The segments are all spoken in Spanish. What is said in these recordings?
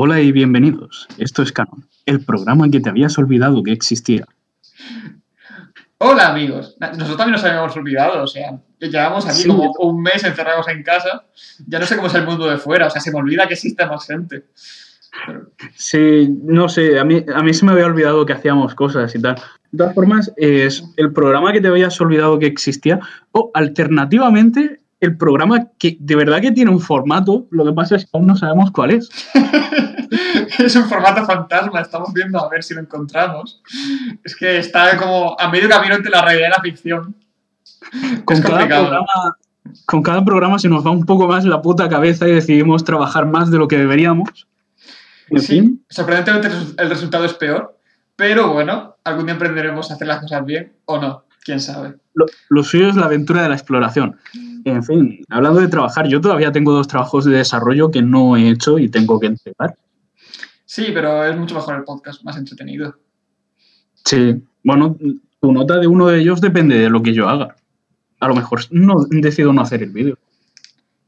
Hola y bienvenidos. Esto es Canon, el programa que te habías olvidado que existía. Hola amigos. Nosotros también nos habíamos olvidado, o sea, llevamos aquí Sí. como un mes encerrados en casa. Ya no sé cómo es el mundo de fuera, o sea, se me olvida que existe más gente. Pero- Sí, no sé, a mí, a mí se me había olvidado que hacíamos cosas y tal. De todas formas, es el programa que te habías olvidado que existía, o alternativamente, el programa que de verdad que tiene un formato, lo que pasa es que aún no sabemos cuál es. es un formato fantasma, estamos viendo a ver si lo encontramos. Es que está como a medio camino entre la realidad y la ficción. Con Es cada, programa, con cada programa se nos va un poco más la puta cabeza y decidimos trabajar más de lo que deberíamos. En Sí, fin, sorprendentemente el resultado es peor, pero bueno, algún día aprenderemos a hacer las cosas bien o no, quién sabe. lo, lo suyo es la aventura de la exploración. En fin, hablando de trabajar, yo todavía tengo dos trabajos de desarrollo que no he hecho y tengo que entregar. Sí, pero es mucho mejor el podcast, más entretenido. Sí, bueno, tu nota de uno de ellos depende de lo que yo haga. A lo mejor no decido no hacer el vídeo.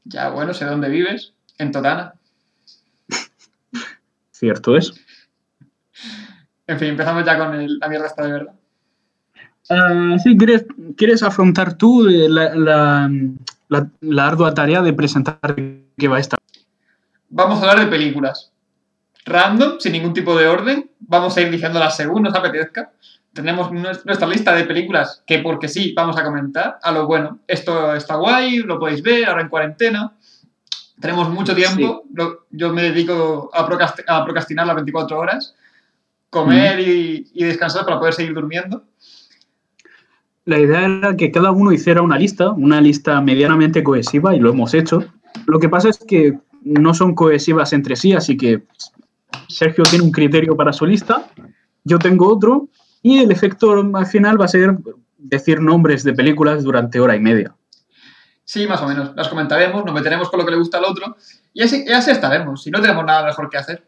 Ya, bueno, sé dónde vives, en Totana. Cierto es. En fin, empezamos ya con el- la mierda esta de verdad. Ah, sí, ¿quieres, ¿quieres afrontar tú eh, la, la- la- la ardua tarea de presentar qué va esta? Vamos a hablar de películas. Random, sin ningún tipo de orden. Vamos a ir diciéndolas según nos apetezca. Tenemos nues- nuestra lista de películas que porque sí vamos a comentar. A lo bueno, esto está guay, lo podéis ver ahora en cuarentena. Tenemos mucho tiempo. Lo- yo me dedico a, procrast- a procrastinar las 24 horas. Comer y, y descansar para poder seguir durmiendo. La idea era que cada uno hiciera una lista, una lista medianamente cohesiva, y lo hemos hecho. Lo que pasa es que no son cohesivas entre sí, así que Sergio tiene un criterio para su lista, yo tengo otro, y el efecto al final va a ser decir nombres de películas durante hora y media. Sí, más o menos. Las comentaremos, nos meteremos con lo que le gusta al otro. Y así, y así estaremos. Si no tenemos nada mejor que hacer.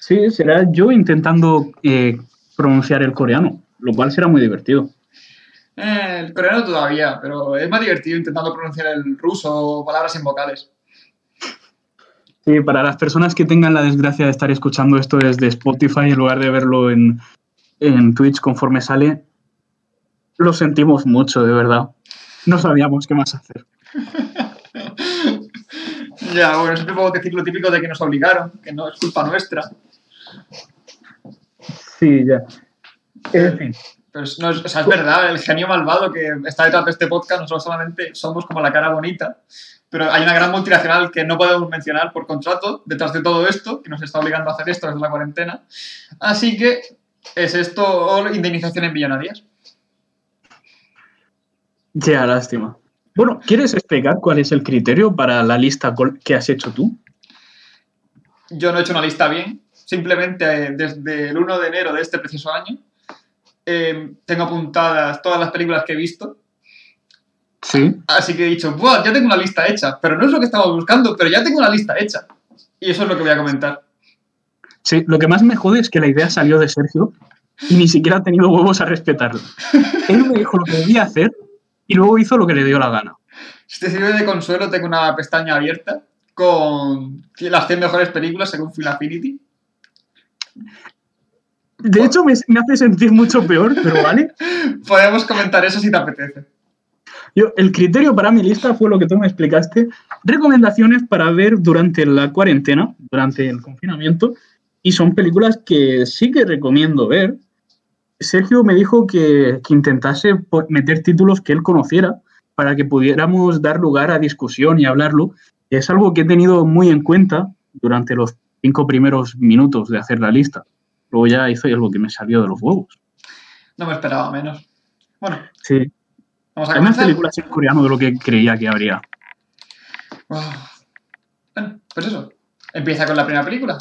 Sí, será yo intentando eh, pronunciar el coreano, lo cual será muy divertido. Eh, el coreano todavía, pero es más divertido intentando pronunciar el ruso o palabras sin vocales. Sí, para las personas que tengan la desgracia de estar escuchando esto desde Spotify en lugar de verlo en, en Twitch conforme sale, lo sentimos mucho, de verdad. No sabíamos qué más hacer. Ya, bueno, siempre puedo decir lo típico de que nos obligaron, que no es culpa nuestra. Sí, ya. En fin. Pero es, no o sea, es verdad, el genio malvado que está detrás de este podcast, nosotros solamente somos como la cara bonita, pero hay una gran multinacional que no podemos mencionar por contrato detrás de todo esto, que nos está obligando a hacer esto desde la cuarentena. Así que es esto o indemnizaciones millonarias. Ya, lástima. Bueno, ¿quieres explicar cuál es el criterio para la lista que has hecho tú? Yo no he hecho una lista bien. Simplemente eh, desde el 1 de enero de este preciso año eh, tengo apuntadas todas las películas que he visto. Sí. Así que he dicho, ¡buah! Ya tengo una lista hecha. Pero no es lo que estaba buscando, pero ya tengo una lista hecha. Y eso es lo que voy a comentar. Sí, lo que más me jode es que la idea salió de Sergio y ni siquiera ha tenido huevos a respetarlo. Él me dijo lo que debía hacer y luego hizo lo que le dio la gana. Si te sirve de consuelo, tengo una pestaña abierta con las 100 mejores películas según Film Affinity. De hecho, me, me hace sentir mucho peor, pero vale. Podemos comentar eso si te apetece. Yo, el criterio para mi lista fue lo que tú me explicaste. Recomendaciones para ver durante la cuarentena, durante el confinamiento. Y son películas que sí que recomiendo ver. Sergio me dijo que, que intentase meter títulos que él conociera para que pudiéramos dar lugar a discusión y hablarlo. Es algo que he tenido muy en cuenta durante los cinco primeros minutos de hacer la lista. Luego ya hice algo que me salió de los huevos. No me esperaba menos. Bueno, Sí, vamos a hay más comenzar. películas en coreano de lo que creía que habría. Ah. Bueno, pues eso. Empieza con la primera película.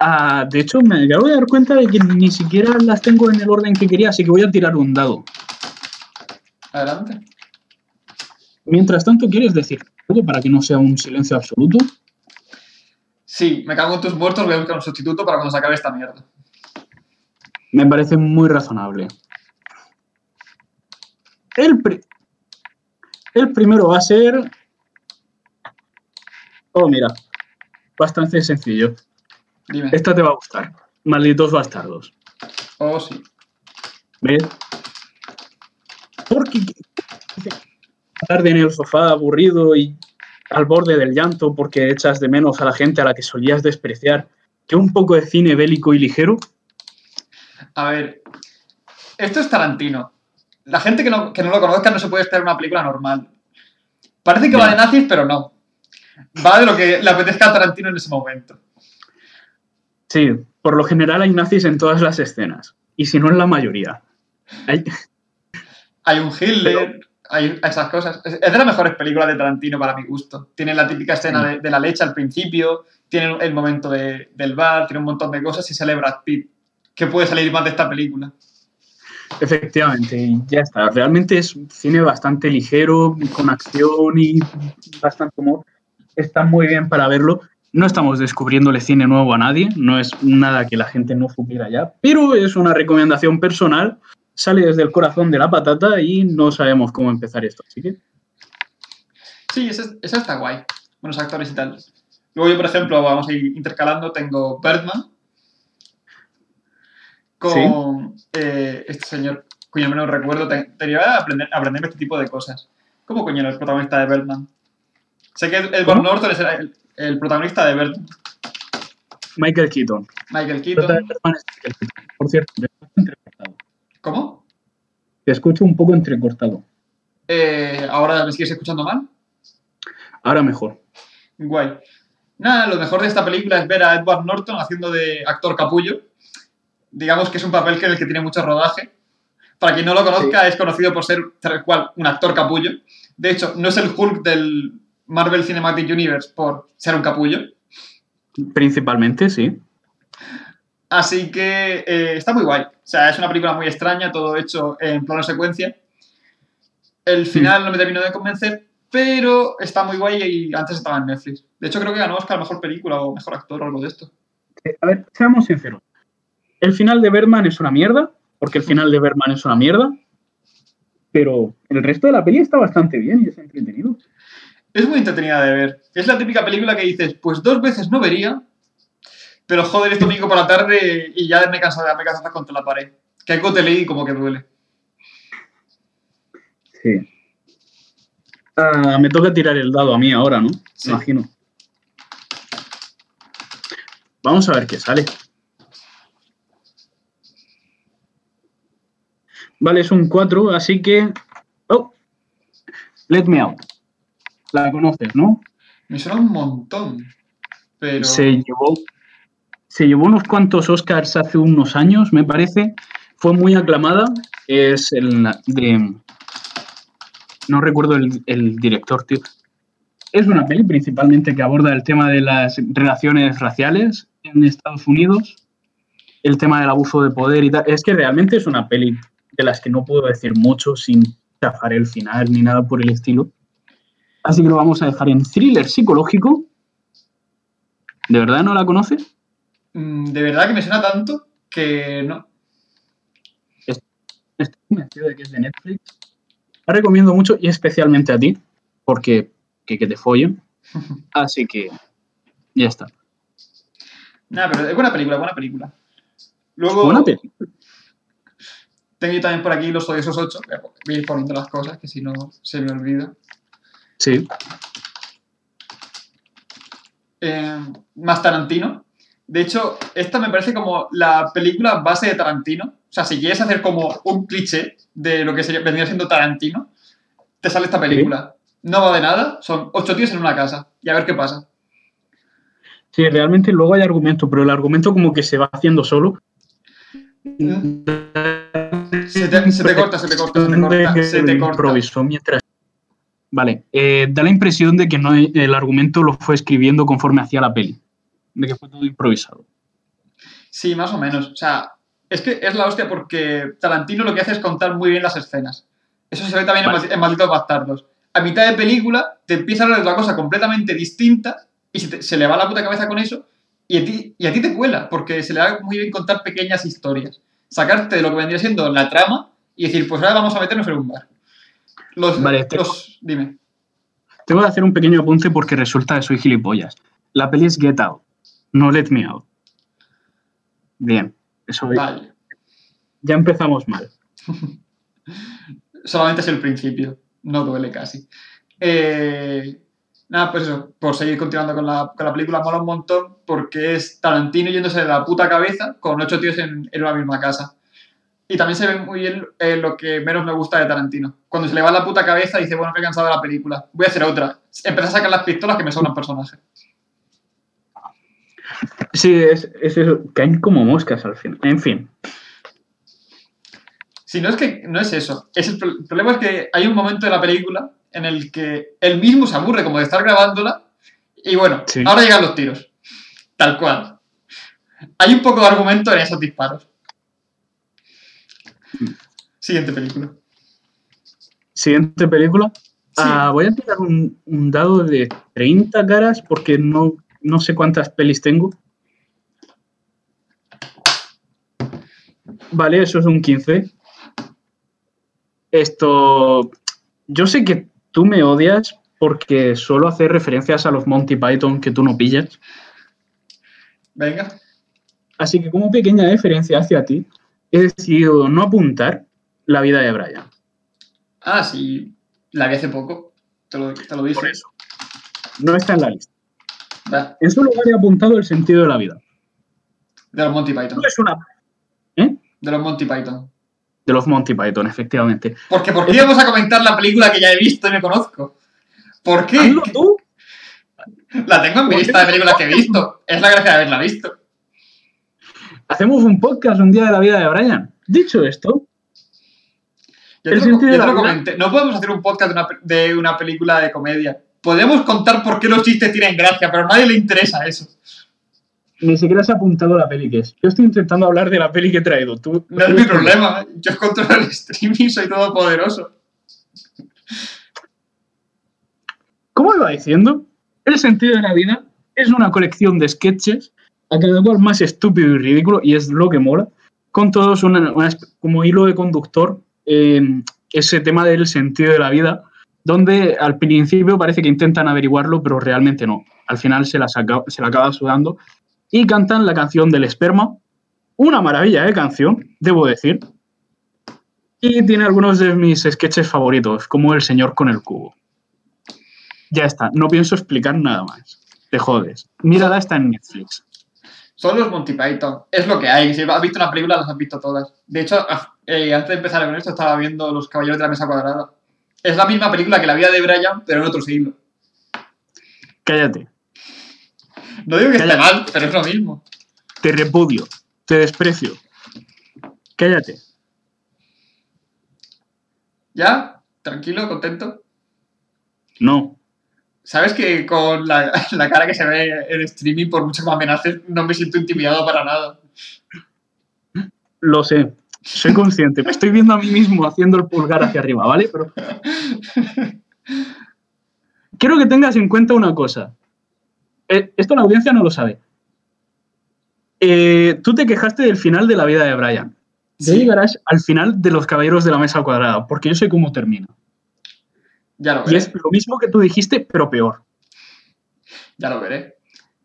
Ah, de hecho, me acabo de dar cuenta de que ni siquiera las tengo en el orden que quería, así que voy a tirar un dado. Adelante. Mientras tanto, ¿quieres decir algo para que no sea un silencio absoluto? Sí, me cago en tus muertos, voy a buscar un sustituto para cuando se acabe esta mierda. Me parece muy razonable. El, pri- el primero va a ser. Oh, mira. bastante sencillo. Dime. Esta te va a gustar. Malditos bastardos. Oh, sí. ¿Ves? Porque tarde en el sofá aburrido y al borde del llanto porque echas de menos a la gente a la que solías despreciar que un poco de cine bélico y ligero. A ver, esto es Tarantino. La gente que no, que no lo conozca no se puede esperar una película normal. Parece que va de nazis, pero no. Va de lo que le apetezca a Tarantino en ese momento. Sí, por lo general hay nazis en todas las escenas. Y si no en la mayoría. Hay- Hay un Hitler, hay esas cosas. Es de las mejores películas de Tarantino para mi gusto. Tiene la típica escena de, de la leche al principio, tiene el momento de- del bar, tiene un montón de cosas y sale Brad Pitt. ¿Qué puede salir más de esta película? Efectivamente, ya está. Realmente es un cine bastante ligero, con acción y bastante humor. Está muy bien para verlo. No estamos descubriéndole cine nuevo a nadie, no es nada que la gente no supiera ya, pero es una recomendación personal. Sale desde el corazón de la patata y no sabemos cómo empezar esto. Así que, Sí, esa, esa está guay. Buenos actores y tal. Luego yo, por ejemplo, vamos a ir intercalando, tengo Birdman con eh, este señor, cuyo no recuerdo, te- tenía que aprender, aprenderme este tipo de cosas. ¿Cómo coño era el protagonista de Birdman? Sé que Edward ¿Cómo? Norton es el, el protagonista de Birdman. Michael Keaton. Michael Keaton. Por cierto, te. ¿Cómo? Te escucho un poco entrecortado. Eh, Ahora me sigues escuchando mal. Ahora mejor. Guay. Nada, lo mejor de esta película es ver a Edward Norton haciendo de actor capullo. Digamos que es un papel que en el que tiene mucho rodaje. Para quien no lo conozca, es conocido por ser tal cual un actor capullo. De hecho, no es el Hulk del Marvel Cinematic Universe por ser un capullo. Principalmente, sí. Así que eh, está muy guay. O sea, es una película muy extraña, todo hecho en plano secuencia. El final no me terminó de convencer, pero está muy guay y antes estaba en Netflix. De hecho, creo que ganó Oscar Mejor Película o Mejor Actor o algo de esto. Eh, A ver, seamos sinceros. El final de Berman es una mierda, porque el final de Berman es una mierda, pero el resto de la peli está bastante bien y es entretenido. Es muy entretenida de ver. Es la típica película que dices, pues dos veces no vería, pero joder, es domingo por la tarde y ya me he cansado, ya me he cansado contra la pared. Que algo te leí y como que duele. Sí. Ah, me toca tirar el dado a mí ahora, ¿no? Sí. Imagino. Vamos a ver qué sale. Vale, es un 4, así que... Oh, let me out. La conoces, ¿no? Me suena un montón. Pero. Se llevó, se llevó unos cuantos Oscars hace unos años, me parece. Fue muy aclamada. Es el de. No recuerdo el, director, tío. Es una peli principalmente que aborda el tema de las relaciones raciales en Estados Unidos, el tema del abuso de poder y tal. Es que realmente es una peli de las que no puedo decir mucho sin chafar el final ni nada por el estilo. Así que lo vamos a dejar en thriller psicológico. ¿De verdad no la conoces? Mm, De verdad que me suena tanto que no. Estoy convencido de que es de Netflix. La recomiendo mucho y especialmente a ti, porque que, que te follen. Así que ya está. Nada, pero es buena película, buena película. Luego, Buena peli. tengo yo también por aquí los odiosos 8. Voy a ir poniendo las cosas, que si no se me olvida. Sí. Eh, más Tarantino. De hecho, esta me parece como la película base de Tarantino. O sea, si quieres hacer como un cliché de lo que sería, vendría siendo Tarantino, te sale esta película. No va de nada, son ocho tíos en una casa. Y a ver qué pasa. Sí, realmente luego hay argumento, pero el argumento como que se va haciendo solo. Se te, se te corta, se te corta, se te corta, se te corta. Mientras. Vale, eh, da la impresión de que no, el argumento lo fue escribiendo conforme hacía la peli, de que fue todo improvisado. Sí, más o menos. O sea, es que es la hostia porque Tarantino lo que hace es contar muy bien las escenas. Eso se ve también en Vale. Maldi- en Malditos Bastardos. A mitad de película te empieza a hablar de otra cosa completamente distinta y se, te- se le va la puta cabeza con eso y a, ti, y a ti te cuela porque se le da muy bien contar pequeñas historias. Sacarte de lo que vendría siendo la trama y decir, pues ahora vamos a meternos en un bar. Los, Vale, te- los- dime. Tengo que hacer un pequeño apunte porque resulta que soy gilipollas. La peli es Get Out, no Let Me Out. Bien, eso Vale. ya empezamos mal. Solamente es el principio. No duele casi. Eh, nada, pues eso. Por seguir continuando con la, con la película, mola un montón porque es Tarantino yéndose de la puta cabeza con ocho tíos en, en una misma casa. Y también se ve muy bien eh, lo que menos me gusta de Tarantino. Cuando se le va la puta cabeza dice, bueno, me he cansado de la película. Voy a hacer otra. Empieza a sacar las pistolas que me sobran personajes. Sí, es, es eso, caen como moscas al final. En fin, Si no es que no es eso. Es el, pro- el problema es que hay un momento de la película en el que él mismo se aburre como de estar grabándola y bueno, Sí. ahora llegan los tiros. Tal cual. Hay un poco de argumento en esos disparos. Siguiente película. siguiente película. Sí. Ah, voy a tirar un, un dado de 30 caras porque no, no sé cuántas pelis tengo. Vale, eso es un 15. Esto. Yo sé que tú me odias porque suelo hacer referencias a los Monty Python que tú no pillas. Venga. Así que, como pequeña deferencia hacia ti, he decidido no apuntar la vida de Brian. Ah, sí. La vi hace poco. Te lo, te lo dije. Por eso. No está en la lista. Va, En su lugar he apuntado el sentido de la vida. De los Monty Python. No es una. ¿Eh? De los Monty Python. De los Monty Python, efectivamente. Porque ¿por qué íbamos a comentar la película que ya he visto y me conozco? ¿Por qué? Hazlo tú. La tengo en mi ¿Por qué lista de películas que he visto. Es la gracia de haberla visto. Hacemos un podcast un día de la vida de Brian. Dicho esto, Yo El te lo, sentido yo de te la lo vida. comenté. No podemos hacer un podcast de una, pe- de una película de comedia. Podemos contar por qué los chistes tienen gracia, pero a nadie le interesa eso. ni siquiera has apuntado la peli que es. Yo estoy intentando hablar de la peli que he traído. Tú, No es mi problema. Yo controlo el streaming, soy todopoderoso. Como iba diciendo, el sentido de la vida es una colección de sketches, a cada cual más estúpido y ridículo, y es lo que mola, con todos una- como hilo de conductor eh, ese tema del sentido de la vida, donde al principio parece que intentan averiguarlo, pero realmente no. Al final se, aca- se la acaba sudando y cantan la canción del esperma, una maravilla de canción, debo decir, y tiene algunos de mis sketches favoritos, como El señor con el cubo. Ya está, no pienso explicar nada más. Te jodes. Mírala, está en Netflix. Son los Monty Python. Es lo que hay. Si has visto una película, las has visto todas. De hecho, ah, eh, antes de empezar con esto, estaba viendo Los Caballeros de la Mesa Cuadrada. Es la misma película que La vida de Brian, pero en otro siglo. Cállate. No digo que esté mal, pero es lo mismo. Te repudio. Te desprecio. Cállate. ¿Ya? ¿Tranquilo? ¿Contento? No. ¿Sabes que con la, la cara que se ve en streaming, por mucho que me amenaces, no me siento intimidado para nada? Lo sé. Soy consciente. Me estoy viendo a mí mismo haciendo el pulgar hacia arriba, ¿vale? Pero. Quiero que tengas en cuenta una cosa. Eh, esto la audiencia no lo sabe. Eh, tú te quejaste del final de la vida de Brian. Ya Sí. llegarás al final de los caballeros de la mesa cuadrada, porque yo sé cómo termina. Ya lo Y veré. es lo mismo que tú dijiste, pero peor. Ya lo veré.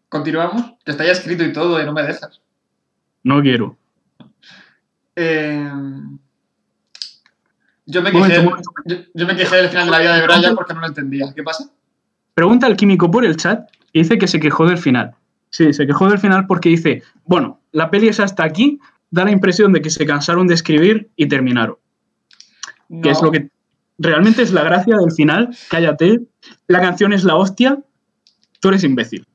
Continuamos. Que está ya escrito y todo y no me dejas. No quiero. Eh, Yo me, quejé, momento. yo, yo me quejé del final de la vida de Brian porque no lo entendía. ¿Qué pasa? Pregunta al químico por el chat y dice que se quejó del final. Sí, se quejó del final porque dice, bueno, la peli es hasta aquí, da la impresión de que se cansaron de escribir y terminaron. Que es No. lo que realmente es la gracia del final. Cállate, la canción es la hostia, tú eres imbécil.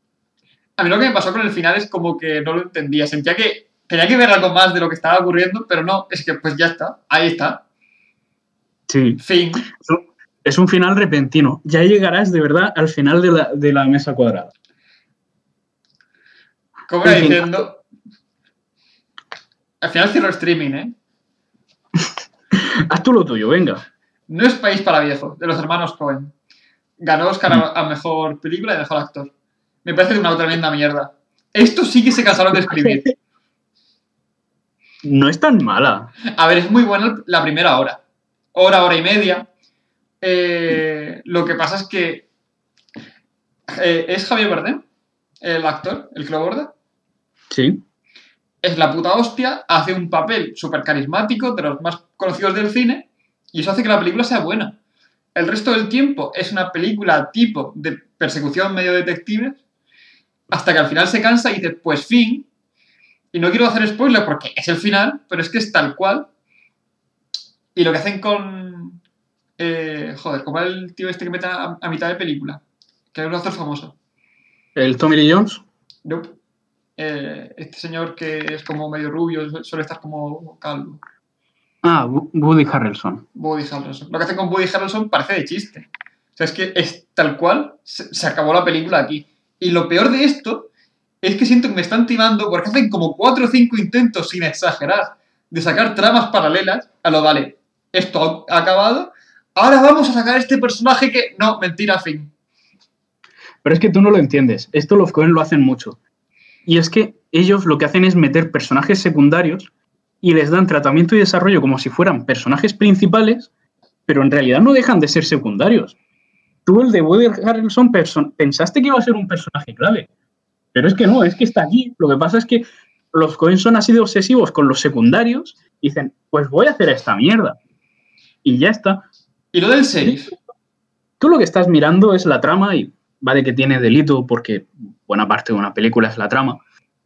A mí lo que me pasó con el final es como que no lo entendía. Sentía que tenía que ver algo más de lo que estaba ocurriendo, pero no, es que pues ya está, ahí está. Sí, Fin. es un, final repentino. Ya llegarás de verdad al final de la, de la mesa cuadrada. Como fin. diciendo. Al final cierro streaming, ¿eh? Haz tú lo tuyo, venga. No es País para Viejos, de los hermanos Cohen. Ganó Oscar a, a mejor película y mejor actor. Me parece una tremenda mierda. Esto sí que se cansaron de escribir. No es tan mala. A ver, es muy buena la primera hora. Hora, hora y media. Eh, lo que pasa es que. eh, ¿Es Javier Bardem? el actor, el que lo borda, Sí. es la puta hostia, hace un papel súper carismático, de los más conocidos del cine, y eso hace que la película sea buena. El resto del tiempo es una película tipo de persecución medio detectives, hasta que al final se cansa y dice, pues fin. Y no quiero hacer spoiler porque es el final, pero es que es tal cual. Y lo que hacen con... eh, joder, como el tío este que mete a, a mitad de película, que es un actor famoso. El Tommy Lee Jones. Nope. Eh, este señor que es como medio rubio, su- suele estar como calvo. Ah, Wo- Woody Harrelson. Woody Harrelson. Lo que hacen con Woody Harrelson parece de chiste. O sea, es que es tal cual, se, se acabó la película aquí. Y lo peor de esto es que siento que me están timando porque hacen como cuatro o cinco intentos, sin exagerar, de sacar tramas paralelas a lo, vale, esto ha acabado, ahora vamos a sacar este personaje que... No, mentira, fin. Pero es que tú no lo entiendes. Esto los Cohen lo hacen mucho. Y es que ellos lo que hacen es meter personajes secundarios y les dan tratamiento y desarrollo como si fueran personajes principales, pero en realidad no dejan de ser secundarios. Tú, el de Woody Harrelson, pensaste que iba a ser un personaje clave. Pero es que no, es que está aquí. Lo que pasa es que los Cohen son así de obsesivos con los secundarios y dicen, pues voy a hacer esta mierda. Y ya está. Y lo del safe. Tú lo que estás mirando es la trama y vale que tiene delito porque buena parte de una película es la trama,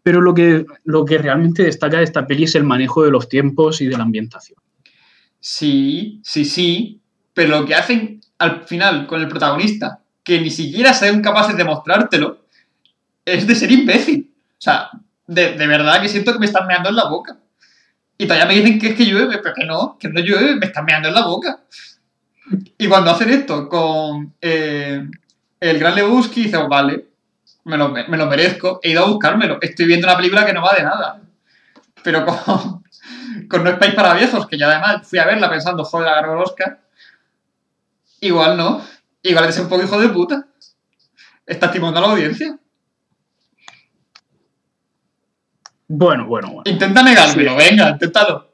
pero lo que, lo que realmente destaca de esta peli es el manejo de los tiempos y de la ambientación. Sí, sí, sí, pero lo que hacen al final con el protagonista, que ni siquiera sean capaces de mostrártelo, es de ser imbécil. O sea, de, de verdad que siento que me están meando en la boca. Y todavía me dicen que es que llueve, pero que no, que no llueve, me están meando en la boca. Y cuando hacen esto con eh, el Gran Lebowski, dice, "Oh, vale, me lo, me lo merezco, he ido a buscármelo. Estoy viendo una película que no va de nada. Pero con, con No es País para Viejos, que ya además fui a verla pensando, joder, agarro el Oscar. Igual no. Igual eres un poco hijo de puta. Estás timando a la audiencia. Bueno, bueno, bueno. Intenta negármelo, venga, inténtalo.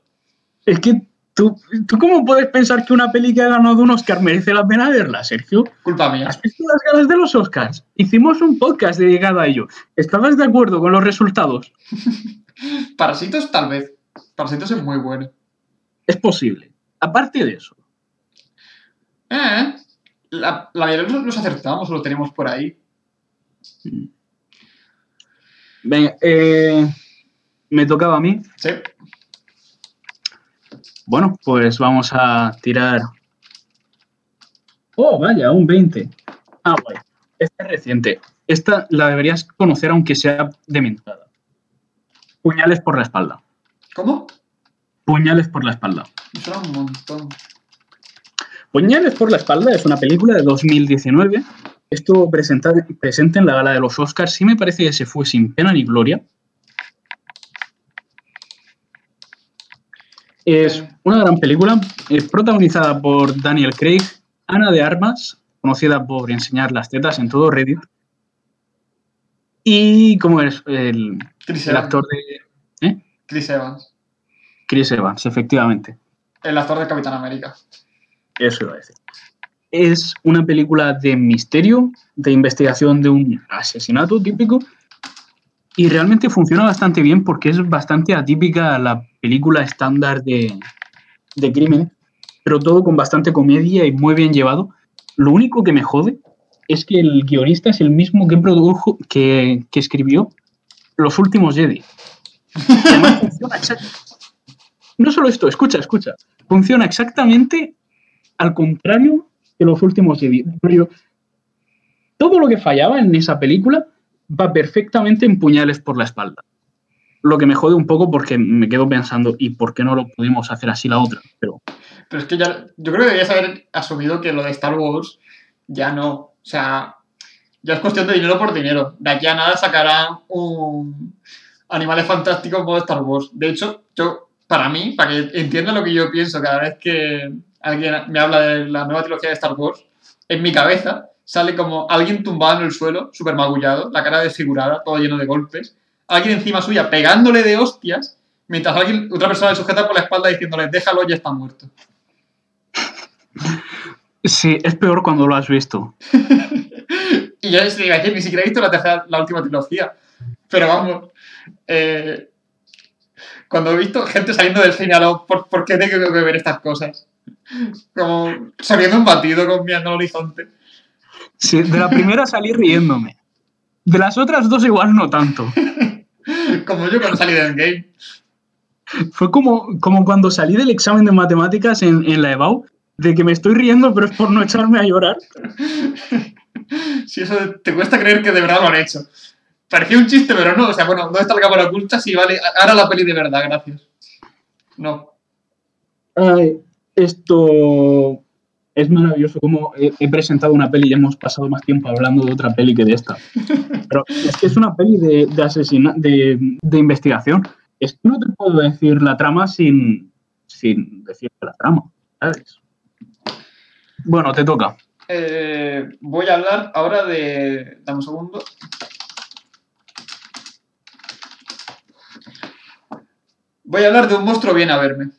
Es que tú, ¿tú cómo puedes pensar que una peli que ha ganado un Oscar merece la pena verla, Sergio? Culpa mía. ¿Has visto las ganas de los Oscars? Hicimos un podcast dedicado a ello. ¿Estabas de acuerdo con los resultados? Parasitos, tal vez. Parasitos es muy bueno. Es posible. Aparte de eso, Eh, la, la mayoría los, los acertamos o lo tenemos por ahí. venga, eh, me tocaba a mí. Sí. Bueno, pues vamos a tirar. Oh, vaya, un 20. Ah, guay. Esta es reciente. Esta la deberías conocer aunque sea dementada. Puñales por la espalda. ¿Cómo? Puñales por la espalda. Un montón. Puñales por la espalda es una película de 2019. Esto presenta, presente en la gala de los Oscars. Sí me parece que se fue sin pena ni gloria. Es una gran película, es protagonizada por Daniel Craig, Ana de Armas, conocida por enseñar las tetas en todo Reddit, y como es el, Chris el actor de ¿eh? Chris Evans. Chris Evans, efectivamente. El actor de Capitán América. Eso iba a decir. Es una película de misterio, de investigación de un asesinato típico, y realmente funciona bastante bien porque es bastante atípica a la película estándar de, de crímenes, pero todo con bastante comedia y muy bien llevado. Lo único que me jode es que el guionista es el mismo que produjo, que, que escribió Los últimos Jedi. Además funciona No solo esto, escucha, escucha. Funciona exactamente al contrario que los últimos Jedi. Todo lo que fallaba en esa película va perfectamente en puñales por la espalda. Lo que me jode un poco porque me quedo pensando, ¿y por qué no lo pudimos hacer así la otra? Pero Pero es que ya. Yo creo que deberías haber asumido que lo de Star Wars ya no. O sea, ya es cuestión de dinero por dinero. De aquí a nada sacarán un Animales Fantásticos modo Star Wars. De hecho, yo, para mí, para que entienda lo que yo pienso cada vez que alguien me habla de la nueva trilogía de Star Wars, en mi cabeza sale como alguien tumbado en el suelo, súper magullado, la cara desfigurada, todo lleno de golpes, alguien encima suya pegándole de hostias, mientras alguien, otra persona le sujeta por la espalda diciéndole, déjalo, ya está muerto. sí, es peor cuando lo has visto. Y yo decir, ni siquiera he visto la, tercera, la última trilogía. Pero vamos, eh, cuando he visto gente saliendo del cine ¿por, ¿por qué tengo que ver estas cosas? Como saliendo un batido con mirando al horizonte. Sí, de la primera salí riéndome. De las otras dos igual no tanto. Como yo cuando salí del game. Fue como, como cuando salí del examen de matemáticas en, en la EBAU, de que me estoy riendo, pero es por no echarme a llorar. Si eso te cuesta creer que de verdad lo han hecho. Parecía un chiste, pero no. O sea, bueno, ¿dónde está la cámara oculta? Sí, vale, ahora la peli de verdad, gracias. No. Ay, esto es maravilloso como he, he presentado una peli y hemos pasado más tiempo hablando de otra peli que de esta. Pero es que es una peli de, de, asesina- de, de investigación. Es que no te puedo decir la trama sin, sin decirte la trama, ¿sabes? Bueno, te toca. Eh, voy a hablar ahora de. Dame un segundo. Voy a hablar de un monstruo viene a verme.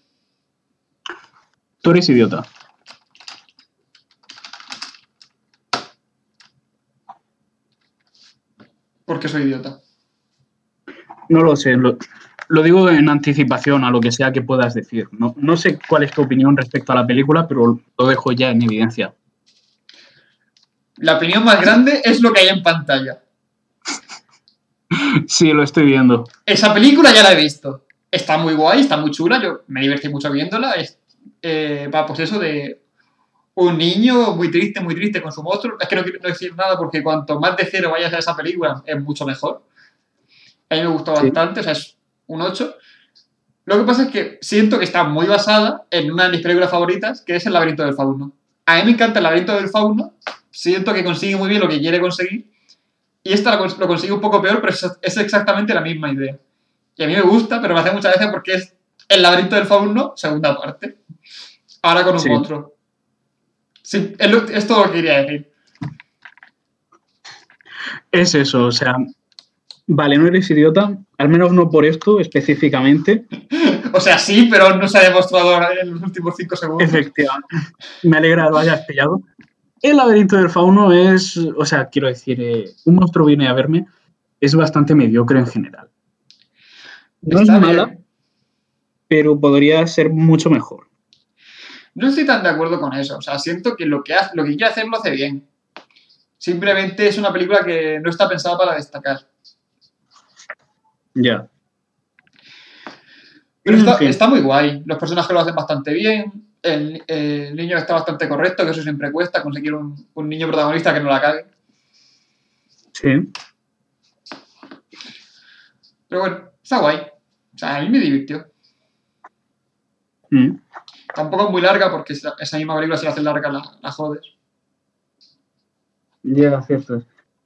Tú eres idiota. Porque soy idiota. No lo sé, lo, lo digo en anticipación a lo que sea que puedas decir. No, no sé cuál es tu opinión respecto a la película, pero lo dejo ya en evidencia. La opinión más grande es lo que hay en pantalla. Sí, lo estoy viendo. Esa película ya la he visto. Está muy guay, está muy chula. Yo me divertí mucho viéndola. Es, eh, va, pues eso de un niño muy triste, muy triste con su monstruo. Es que no quiero no decir nada porque cuanto más de cero vayas a esa película es mucho mejor. A mí me gustó Sí. bastante, o sea, es un 8. Lo que pasa es que siento que está muy basada en una de mis películas favoritas, que es El laberinto del fauno. A mí me encanta El laberinto del fauno. Siento que consigue muy bien lo que quiere conseguir. Y esta lo, lo consigue un poco peor, pero es, es exactamente la misma idea. Y a mí me gusta, pero me hace mucha gracia porque es El laberinto del fauno, segunda parte. Ahora con un Sí. monstruo. Sí, es, todo lo que quería decir. Es eso, o sea, vale, no eres idiota, al menos no por esto específicamente. O sea, sí, pero no se ha demostrado en los últimos cinco segundos. Efectivamente. Me alegra lo hayas pillado. El laberinto del fauno es, o sea, quiero decir, eh, un monstruo viene a verme, es bastante mediocre en general. No Está es bien. mala, pero podría ser mucho mejor. No estoy tan de acuerdo con eso. O sea, siento que lo que, hace, lo que quiere hacer lo hace bien. Simplemente es una película que no está pensada para destacar. Ya. Pero está, está muy guay. Los personajes lo hacen bastante bien. El, el niño está bastante correcto, que eso siempre cuesta, conseguir un, un niño protagonista que no la cague. Sí. Pero bueno, está guay. O sea, a mí me divirtió. Mm. Tampoco es muy larga porque esa, misma película si la haces larga la, la jodes. Ya, cierto.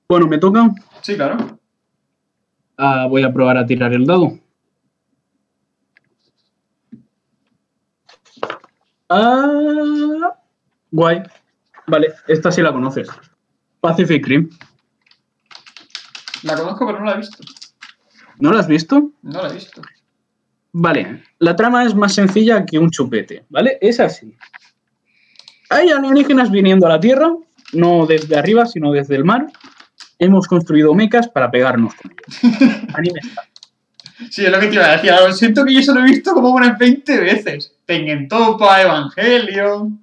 Bueno, me toca. Sí, claro. Ah, voy a probar a tirar el dado. Ah, guay. Vale, esta sí la conoces. Pacific Rim. La conozco, pero no la he visto. ¿No la has visto? No la he visto. Vale, la trama es más sencilla que un chupete, ¿vale? Es así. Hay alienígenas viniendo a la Tierra, no desde arriba, sino desde el mar. Hemos construido mecas para pegarnos con ellos. Anime. Sí, es lo que te iba a decir. Siento que yo eso lo he visto como unas 20 veces. Tengentopa, Evangelion.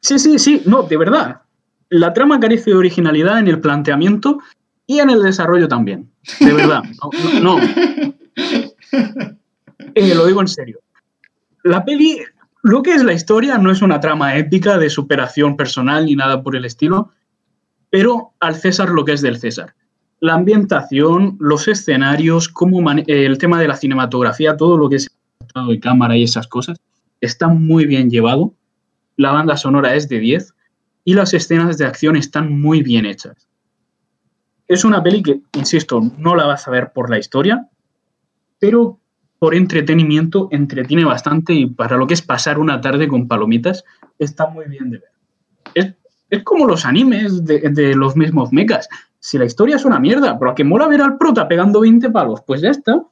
Sí, sí, sí, no, de verdad. La trama carece de originalidad en el planteamiento y en el desarrollo también. De verdad. No. no, no. Lo digo en serio. La peli, lo que es la historia, no es una trama épica de superación personal ni nada por el estilo, pero al César lo que es del César. La ambientación, los escenarios, cómo el tema de la cinematografía, todo lo que es estado de cámara y esas cosas, está muy bien llevado. La banda sonora es de 10 y las escenas de acción están muy bien hechas. Es una peli que, insisto, no la vas a ver por la historia, pero por entretenimiento entretiene bastante y para lo que es pasar una tarde con palomitas está muy bien de ver. Es, es como los animes de, los mismos mechas. Si la historia es una mierda, pero a que mola ver al prota pegando 20 palos, pues ya está.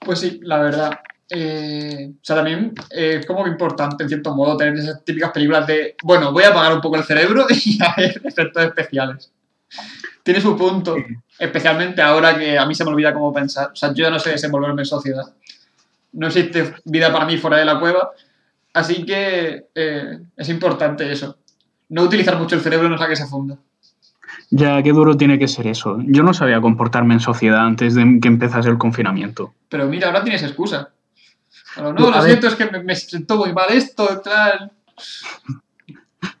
Pues sí, la verdad. eh, o sea, también eh, es como importante, en cierto modo, tener esas típicas películas de, bueno, voy a apagar un poco el cerebro y a ver efectos especiales. Tiene su punto, especialmente ahora que a mí se me olvida cómo pensar. O sea, yo ya no sé desenvolverme en sociedad. No existe vida para mí fuera de la cueva. Así que eh, es importante eso. No utilizar mucho el cerebro no sea que se funda. Ya, qué duro tiene que ser eso. Yo no sabía comportarme en sociedad antes de que empezase el confinamiento. Pero mira, ahora tienes excusa. Pero no, lo siento, es que me, me siento muy mal esto, tal.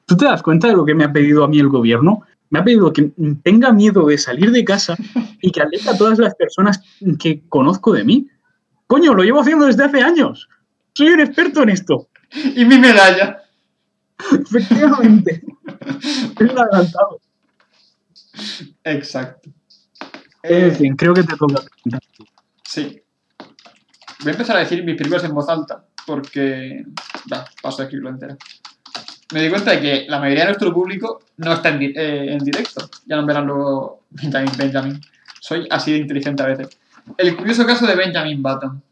¿Tú te das cuenta de lo que me ha pedido a mí el gobierno? Me ha pedido que tenga miedo de salir de casa y que aleje a todas las personas que conozco de mí. Coño, lo llevo haciendo desde hace años. Soy un experto en esto. Y mi medalla. Efectivamente. es adelantado. Exacto. En fin, creo que te toca. Sí. Voy a empezar a decir mis películas en voz alta, porque. Va, paso a escribirlo entero. Me di cuenta de que la mayoría de nuestro público no está en, di- eh, en directo. Ya nos verán luego Benjamin, Benjamin. Soy así de inteligente a veces. El curioso caso de Benjamin Button.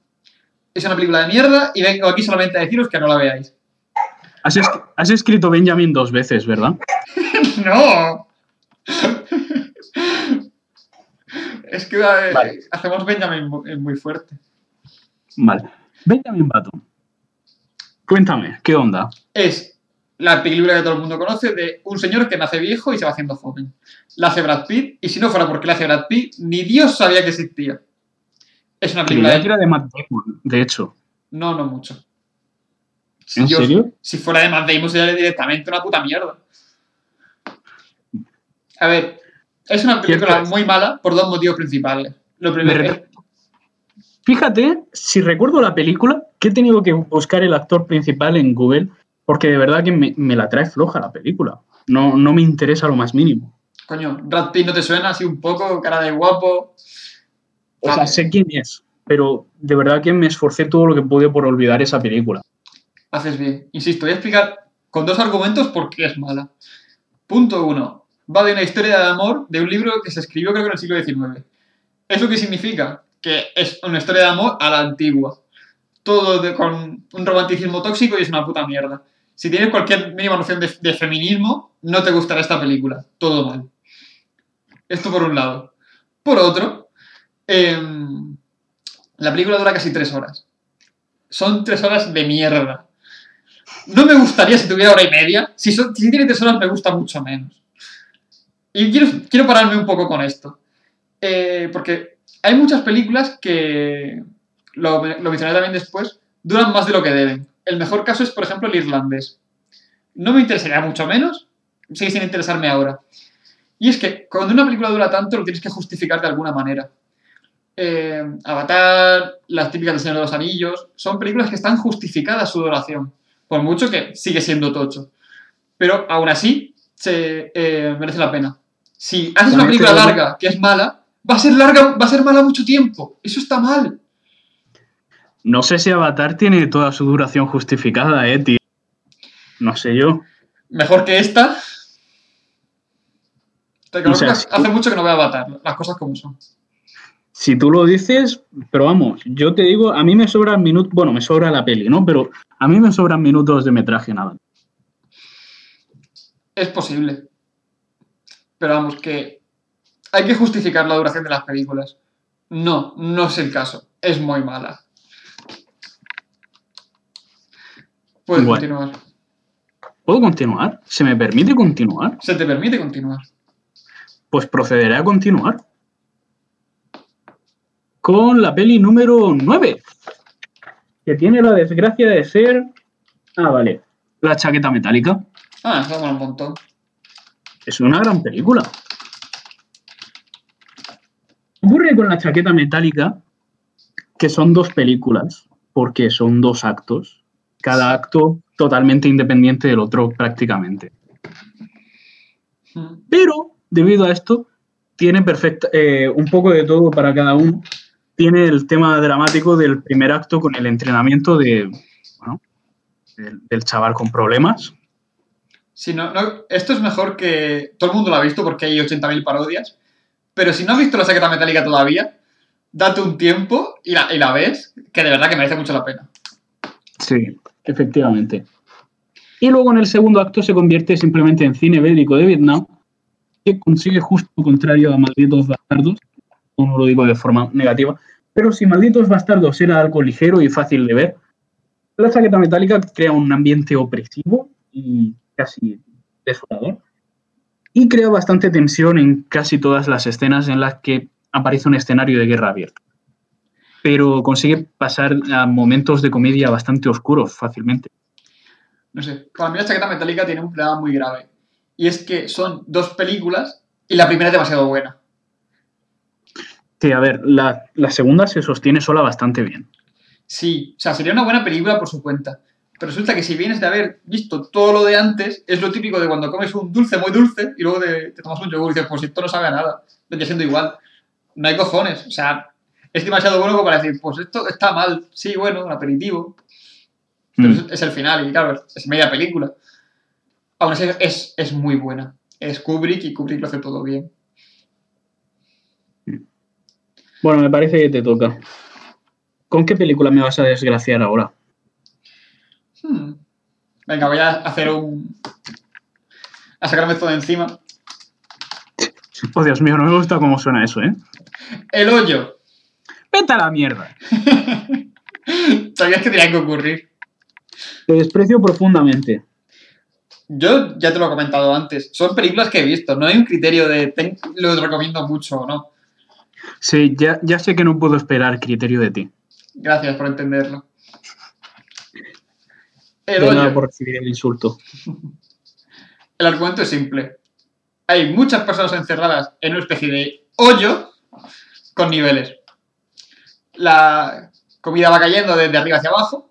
Es una película de mierda y vengo aquí solamente a deciros que no la veáis. Has, es- has escrito Benjamin dos veces, ¿verdad? ¡No! es que eh, Vale. hacemos Benjamin eh, muy fuerte. Vale. Benjamin Button. Cuéntame, ¿qué onda? es la película que todo el mundo conoce de un señor que nace viejo y se va haciendo joven. La hace Brad Pitt, y si no fuera porque la hace Brad Pitt, ni Dios sabía que existía. Es una película de... de Matt Damon, de hecho. No, no mucho. Si ¿En serio? Si fuera de Matt Damon sería directamente una puta mierda. A ver, es una película muy mala por dos motivos principales. Lo primero es... Fíjate, si recuerdo la película, que he tenido que buscar el actor principal en Google, porque de verdad que me, me la trae floja la película. No, no me interesa lo más mínimo. Coño, Brad Pitt no te suena así un poco, cara de guapo. O sea, sé quién es, pero de verdad que me esforcé todo lo que pude por olvidar esa película. Haces bien. Insisto, voy a explicar con dos argumentos por qué es mala. Punto uno. Va de una historia de amor de un libro que se escribió creo que en el siglo XIX. ¿Eso qué significa? Que es una historia de amor a la antigua. Todo de- con un romanticismo tóxico y es una puta mierda. Si tienes cualquier mínima noción de, feminismo, no te gustará esta película. Todo mal. Esto por un lado. Por otro, em, la película dura casi tres horas. Son tres horas de mierda. No me gustaría si tuviera hora y media. Si, tiene tres horas me gusta mucho menos. Y quiero, quiero pararme un poco con esto. Eh, porque hay muchas películas que, lo, lo mencionaré también después, duran más de lo que deben. El mejor caso es, por ejemplo, el irlandés. No me interesaría mucho menos, sigue sin interesarme ahora. Y es que cuando una película dura tanto, lo tienes que justificar de alguna manera. Eh, Avatar, las típicas del Señor de los Anillos, son películas que están justificadas su duración, por mucho que sigue siendo tocho. Pero aún así, se, eh, merece la pena. Si haces una película larga que es mala, va a ser larga, va a ser mala mucho tiempo. Eso está mal. No sé si Avatar tiene toda su duración justificada, eh, tío. No sé yo. Mejor que esta. Te O sea, si- hace mucho que no veo Avatar, las cosas como son. Si tú lo dices, pero vamos, yo te digo, a mí me sobran minutos, bueno, me sobra la peli, ¿no? Pero a mí me sobran minutos de metraje nada. Es posible. Pero vamos, que hay que justificar la duración de las películas. No, no es el caso. Es muy mala. Puedes Bueno. continuar. ¿Puedo continuar? ¿Se me permite continuar? Se te permite continuar. Pues procederé a continuar. Con la peli número 9. Que tiene la desgracia de ser. Ah, vale. La chaqueta metálica. Ah, eso un montón. Es una gran película. Ocurre con la chaqueta metálica que son dos películas, porque son dos actos, cada acto totalmente independiente del otro prácticamente. Mm. Pero, debido a esto, tiene perfecta, eh, un poco de todo para cada uno. Tiene el tema dramático del primer acto con el entrenamiento de, bueno, del, del chaval con problemas. Si no, no- esto es mejor que. Todo el mundo lo ha visto porque hay 80.000 parodias. Pero si no has visto la chaqueta metálica todavía, date un tiempo y la, y la ves, que de verdad que merece mucho la pena. Sí, efectivamente. Y luego en el segundo acto se convierte simplemente en cine bélico de Vietnam, que consigue justo lo contrario a Malditos Bastardos, no lo digo de forma negativa, pero si Malditos Bastardos era algo ligero y fácil de ver, la chaqueta metálica crea un ambiente opresivo y casi desolador, y crea bastante tensión en casi todas las escenas en las que aparece un escenario de guerra abierta. Pero consigue pasar a momentos de comedia bastante oscuros fácilmente. No sé, para mí la chaqueta metálica tiene un problema muy grave. Y es que son dos películas y la primera es demasiado buena. Sí, a ver, la, la segunda se sostiene sola bastante bien. Sí, o sea, sería una buena película por su cuenta. Pero resulta que si vienes de haber visto todo lo de antes, es lo típico de cuando comes un dulce muy dulce y luego te, te tomas un yogur y dices, pues esto no sabe a nada, vendría siendo igual. No hay cojones, o sea, es demasiado bueno como para decir, pues esto está mal, sí, bueno, un aperitivo. Pero Mm. es, el final y claro, es media película. Aún así es, es muy buena. Es Kubrick y Kubrick lo hace todo bien. Bueno, me parece que te toca. ¿Con qué película me vas a desgraciar ahora? Hmm. Venga, voy a hacer un... a sacarme esto de encima. Oh, Dios mío, no me gusta cómo suena eso, ¿eh? El hoyo. ¡Vete a la mierda! Sabías que tenía que ocurrir. Te desprecio profundamente. Yo ya te lo he comentado antes. Son películas que he visto. No hay un criterio de ten- lo recomiendo mucho o no. Sí, ya, ya sé que no puedo esperar criterio de ti. Gracias por entenderlo. El De nada por recibir el insulto. El argumento es simple. Hay muchas personas encerradas en una especie de hoyo con niveles. La comida va cayendo desde arriba hacia abajo.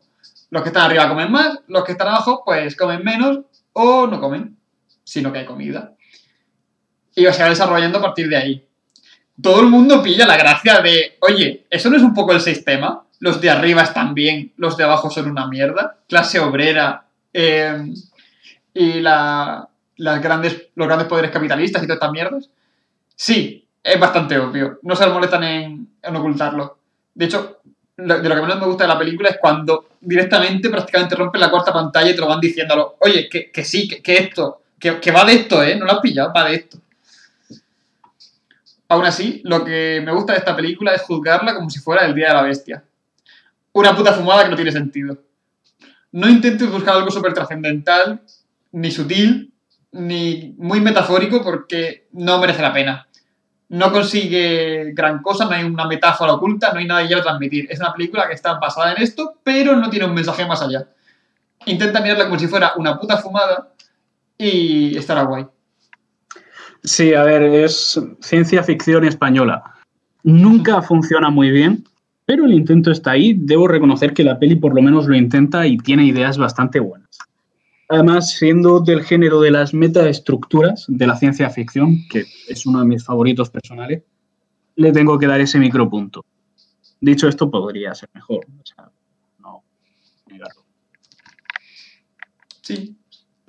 Los que están arriba comen más, los que están abajo pues comen menos o no comen, sino que hay comida. Y se va desarrollando a partir de ahí. Todo el mundo pilla la gracia de, oye, ¿eso no es un poco el sistema? Los de arriba están bien, los de abajo son una mierda. Clase obrera eh, y la, las grandes, los grandes poderes capitalistas y todas estas mierdas. Sí, es bastante obvio. No se molestan en ocultarlo. De hecho, de lo que menos me gusta de la película es cuando directamente prácticamente rompen la cuarta pantalla y te lo van diciéndolo. Oye, que, que sí, que, que esto, que, que va de esto, ¿eh? No lo has pillado, va de esto. Aún así, lo que me gusta de esta película es juzgarla como si fuera el Día de la Bestia. Una puta fumada que no tiene sentido. No intentes buscar algo súper trascendental, ni sutil, ni muy metafórico porque no merece la pena. No consigue gran cosa, no hay una metáfora oculta, no hay nada que quiera transmitir. Es una película que está basada en esto, pero no tiene un mensaje más allá. Intenta mirarla como si fuera una puta fumada y estará guay. Sí, a ver, es ciencia ficción española. Nunca funciona muy bien, pero el intento está ahí. Debo reconocer que la peli por lo menos lo intenta y tiene ideas bastante buenas. Además, siendo del género de las metaestructuras de la ciencia ficción, que es uno de mis favoritos personales, le tengo que dar ese micropunto. Dicho esto, podría ser mejor. O sea, no negarlo. Sí,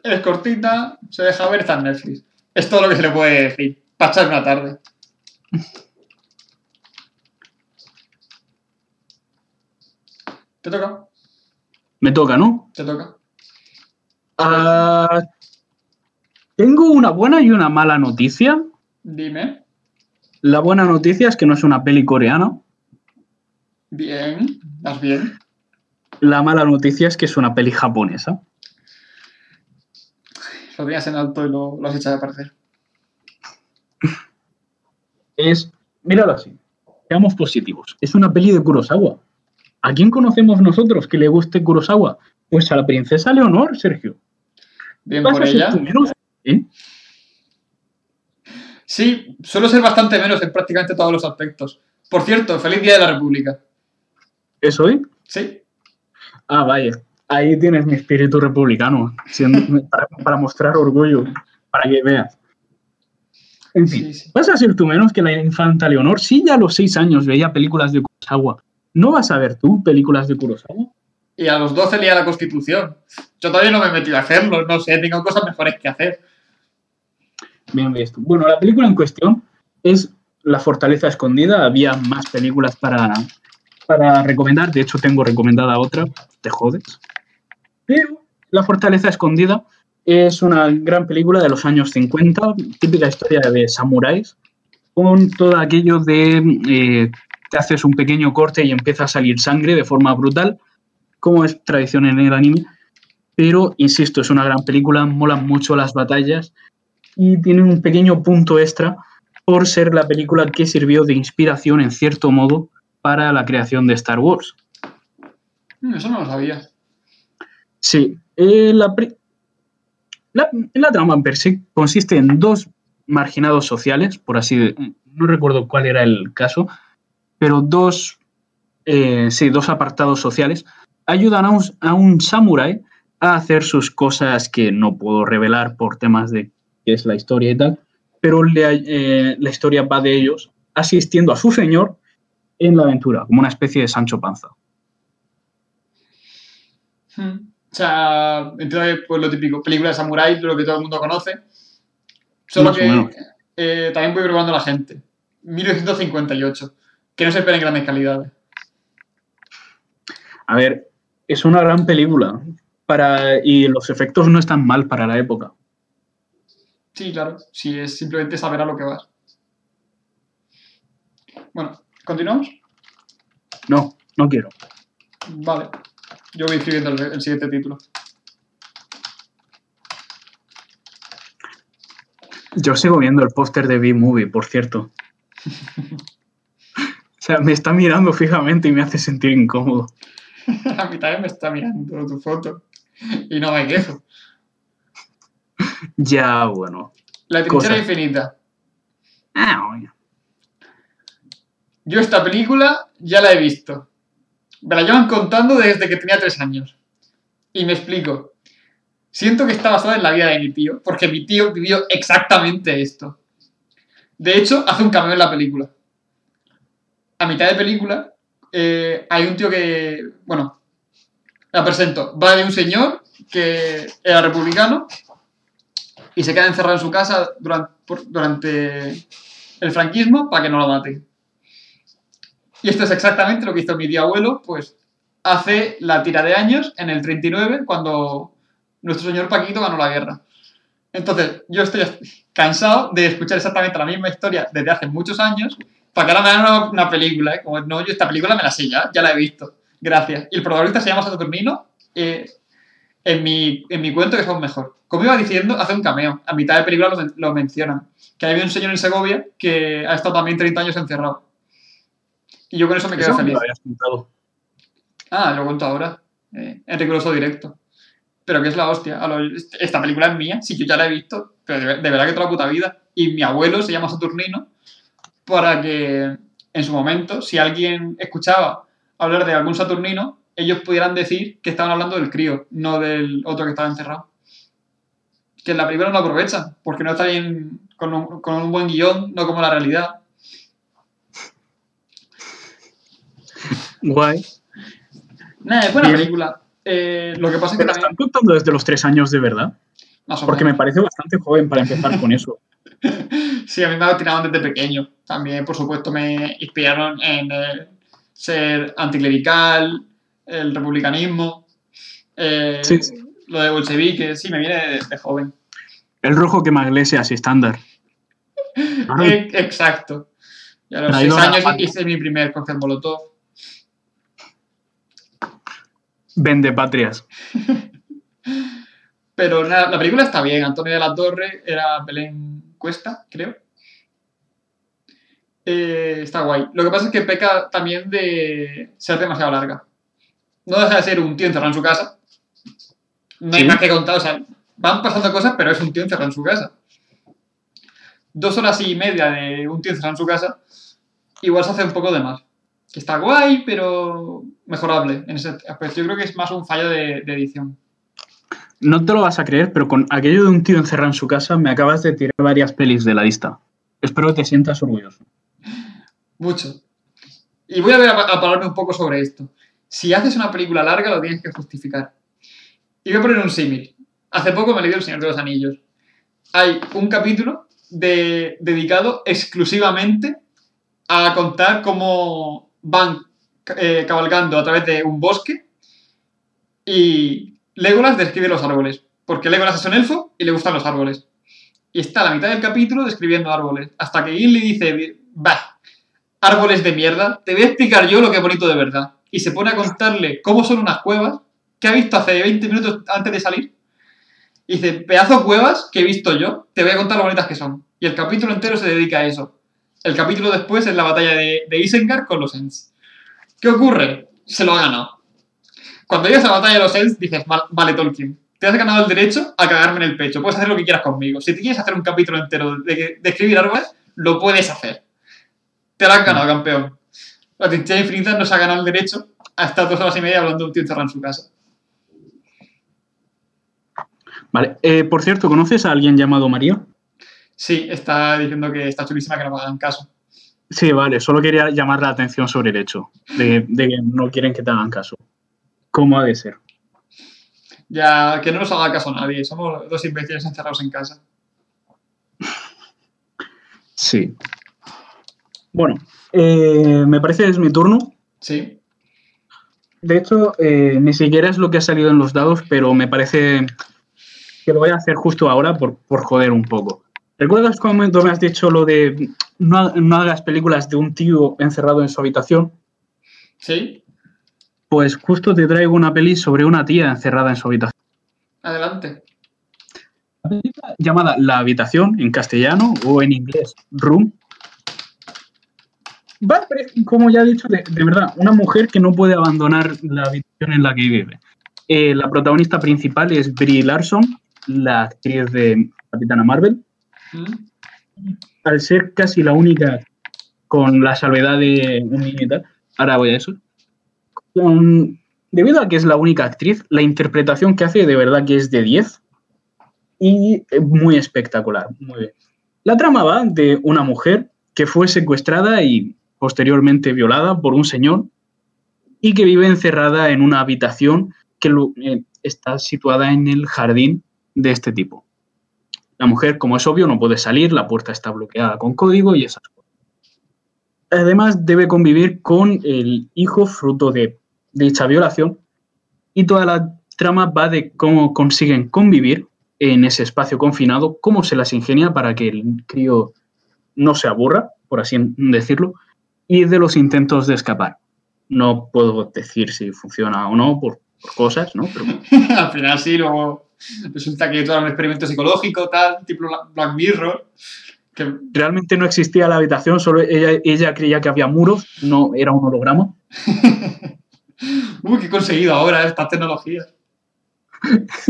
es cortita, se deja ver, está en Netflix. Es todo lo que se le puede decir. Echar una tarde. ¿Te toca? Me toca, ¿no? ¿Te toca? Ah, tengo una buena y una mala noticia. Dime. La buena noticia es que no es una peli coreana. Bien, vas bien. La mala noticia es que es una peli japonesa. Lo tenías en alto y lo, lo has echado a aparecer. Es, míralo así, seamos positivos. Es una peli de Kurosawa. ¿A quién conocemos nosotros que le guste Kurosawa? Pues a la princesa Leonor, Sergio. Bien ¿Vas por ella. menos? ¿Eh? Sí, suelo ser bastante menos en prácticamente todos los aspectos. Por cierto, feliz Día de la República. ¿Eso hoy? Sí, Ah, vaya. Ahí tienes mi espíritu republicano, siendo- para, para mostrar orgullo, para que veas. En fin, sí, sí. ¿vas a ser tú menos que la infanta Leonor? Sí, ya a los seis años veía películas de Kurosawa. ¿No vas a ver tú películas de Kurosawa? Y a los 12 leía la Constitución. Yo todavía no me he metido a hacerlo, no sé, tengo cosas mejores que hacer. Bien visto. Bueno, la película en cuestión es La Fortaleza Escondida. Había más películas para, para recomendar. De hecho, tengo recomendada otra. Te jodes. Pero La Fortaleza Escondida es una gran película de los años 50, típica historia de samuráis, con todo aquello de eh, te haces un pequeño corte y empieza a salir sangre de forma brutal, como es tradición en el anime. Pero, insisto, es una gran película, molan mucho las batallas y tiene un pequeño punto extra por ser la película que sirvió de inspiración, en cierto modo, para la creación de Star Wars. Mm, Eso no lo sabía. Sí, eh, la, pri- la, la trama per se consiste en dos marginados sociales, por así de- no recuerdo cuál era el caso, pero dos, eh, sí, dos apartados sociales ayudan a un, a un samurái a hacer sus cosas que no puedo revelar por temas de qué es la historia y tal, pero le- eh, la historia va de ellos asistiendo a su señor en la aventura, como una especie de Sancho Panza. Mm. O sea, entonces, pues lo típico, película de samurái, lo que todo el mundo conoce. Solo que eh, también voy probando a la gente. 1958. Que no se esperen grandes calidades. A ver, es una gran película para, y los efectos no están mal para la época. Sí, claro. Si es simplemente saber a lo que vas. Bueno, ¿continuamos? No, no quiero. Vale. Yo voy escribiendo el, el siguiente título. Yo sigo viendo el póster de B-Movie, por cierto. O sea, me está mirando fijamente y me hace sentir incómodo. A mí también me está mirando tu foto. Y no me quejo. Ya, bueno. La trinchera Cosa. infinita. Ah, oye. Yo esta película ya la he visto. Me la llevan contando desde que tenía tres años. Y me explico. Siento que está basada en la vida de mi tío, porque mi tío vivió exactamente esto. De hecho, hace un cameo en la película. A mitad de película, eh, hay un tío que. Bueno, la presento. Va de un señor que era republicano y se queda encerrado en su casa durante, el franquismo para que no lo maten. Y esto es exactamente lo que hizo mi tío abuelo, pues hace la tira de años, en el 39, cuando nuestro señor Paquito ganó la guerra. Entonces, yo estoy cansado de escuchar exactamente la misma historia desde hace muchos años, para que ahora me una, una película, ¿eh? Como, no, yo esta película me la sé ya, ya la he visto. Gracias. Y el protagonista se llama Saturnino, eh, en, mi, en mi cuento que es aún mejor. Como iba diciendo, hace un cameo. A mitad de película lo, lo mencionan. Que había un señor en Segovia que ha estado también 30 años encerrado. Y yo con eso me quedo Eso feliz. lo. Ah, lo cuento ahora. Eh, en riguroso directo. Pero que es la hostia. Lo- esta película es mía, sí, yo ya la he visto, pero de, de verdad que toda la puta vida. Y mi abuelo se llama Saturnino para que en su momento, si alguien escuchaba hablar de algún Saturnino, ellos pudieran decir que estaban hablando del crío, no del otro que estaba encerrado. Que en la película no aprovechan, porque no está bien con un, con un buen guion, no como la realidad. Guay. Es buena Bien. película. Eh, lo que pasa es que Pero también... están contando desde los tres años de verdad. Porque me parece bastante joven para empezar con eso. Sí, a mí me tirado desde pequeño. También, por supuesto, me inspiraron en ser anticlerical, el republicanismo, eh, Sí, lo de bolchevique. Sí, me viene de, de joven. El rojo que Iglesias estándar. Ay, Eh, exacto. Y a los Traído seis la años hice mi primer cóctel molotov. Vende patrias. Pero nada, la película está bien. Antonio de la Torre era Belén Cuesta, creo. Eh, está guay. Lo que pasa es que peca también de ser demasiado larga. No deja de ser un tío encerrado en su casa. No hay Sí. más que contar. O sea, van pasando cosas, pero es un tío encerrado en su casa. Dos horas y media de un tío encerrado en su casa, igual se hace un poco de más. Que está guay, pero mejorable en ese aspecto. Yo creo que es más un fallo de- de edición. No te lo vas a creer, pero con aquello de un tío encerrado en su casa me acabas de tirar varias pelis de la lista. Espero que te sientas orgulloso. Mucho. Y voy a, ver, un poco sobre esto. Si haces una película larga, lo tienes que justificar. Y voy a poner un símil. Hace poco me leí El Señor de los Anillos. Hay un capítulo de- dedicado exclusivamente a contar cómo van eh, cabalgando a través de un bosque y Legolas describe los árboles, porque Legolas es un elfo y le gustan los árboles. Y está a la mitad del capítulo describiendo árboles, hasta que Gimli dice, bah, árboles de mierda, te voy a explicar yo lo que es bonito de verdad. Y se pone a contarle cómo son unas cuevas que ha visto hace 20 minutos antes de salir. Y dice, pedazo cuevas que he visto yo, te voy a contar lo bonitas que son. Y el capítulo entero se dedica a eso. El capítulo después es la batalla de, de Isengard con los Ents. ¿Qué ocurre? Se lo ha ganado. Cuando llegas a la batalla de los Ents, dices, vale, Tolkien, te has ganado el derecho a cagarme en el pecho. Puedes hacer lo que quieras conmigo. Si te quieres hacer un capítulo entero de, escribir árboles, lo puedes hacer. Te lo has ganado, campeón. La trinchera infinita nos ha ganado el derecho a estar dos horas y media hablando de un tío encerrado en su casa. Vale. Eh, por cierto, ¿conoces a alguien llamado María? Sí, está diciendo que está chulísima que no me hagan caso. Sí, vale, solo quería llamar la atención sobre el hecho de, que no quieren que te hagan caso. ¿Cómo ha de ser? Ya, que no nos haga caso nadie, somos dos imbéciles encerrados en casa. Sí. Bueno, eh, me parece que es mi turno. Sí. De hecho, eh, ni siquiera es lo que ha salido en los dados, pero me parece que lo voy a hacer justo ahora por, por joder un poco. ¿Recuerdas cuando me has dicho lo de no, no, hagas películas de un tío encerrado en su habitación? Sí. Pues justo te traigo una peli sobre una tía encerrada en su habitación. Adelante. La película llamada La habitación en castellano o en inglés Room. Va, como ya he dicho, de, de, verdad, una mujer que no puede abandonar la habitación en la que vive. Eh, la protagonista principal es Brie Larson, la actriz de Capitana Marvel al ser casi la única, con la salvedad de un niño y tal, ahora voy a eso, debido a que es la única actriz, la interpretación que hace de verdad que es de 10 y muy espectacular. Muy bien. La trama va de una mujer que fue secuestrada y posteriormente violada por un señor y que vive encerrada en una habitación que eh, está situada en el jardín de este tipo. La mujer, como es obvio, no puede salir, la puerta está bloqueada con código y esas cosas. Además, debe convivir con el hijo fruto de dicha violación y toda la trama va de cómo consiguen convivir en ese espacio confinado, cómo se las ingenia para que el crío no se aburra, por así decirlo, y de los intentos de escapar. No puedo decir si funciona o no por, por cosas, ¿no? Pero... Al final sí, luego resulta que todo era un experimento psicológico, tal, tipo Black Mirror. Que... Realmente no existía la habitación, solo ella, ella creía que había muros, no era un holograma. Uy, qué conseguido ahora esta tecnología.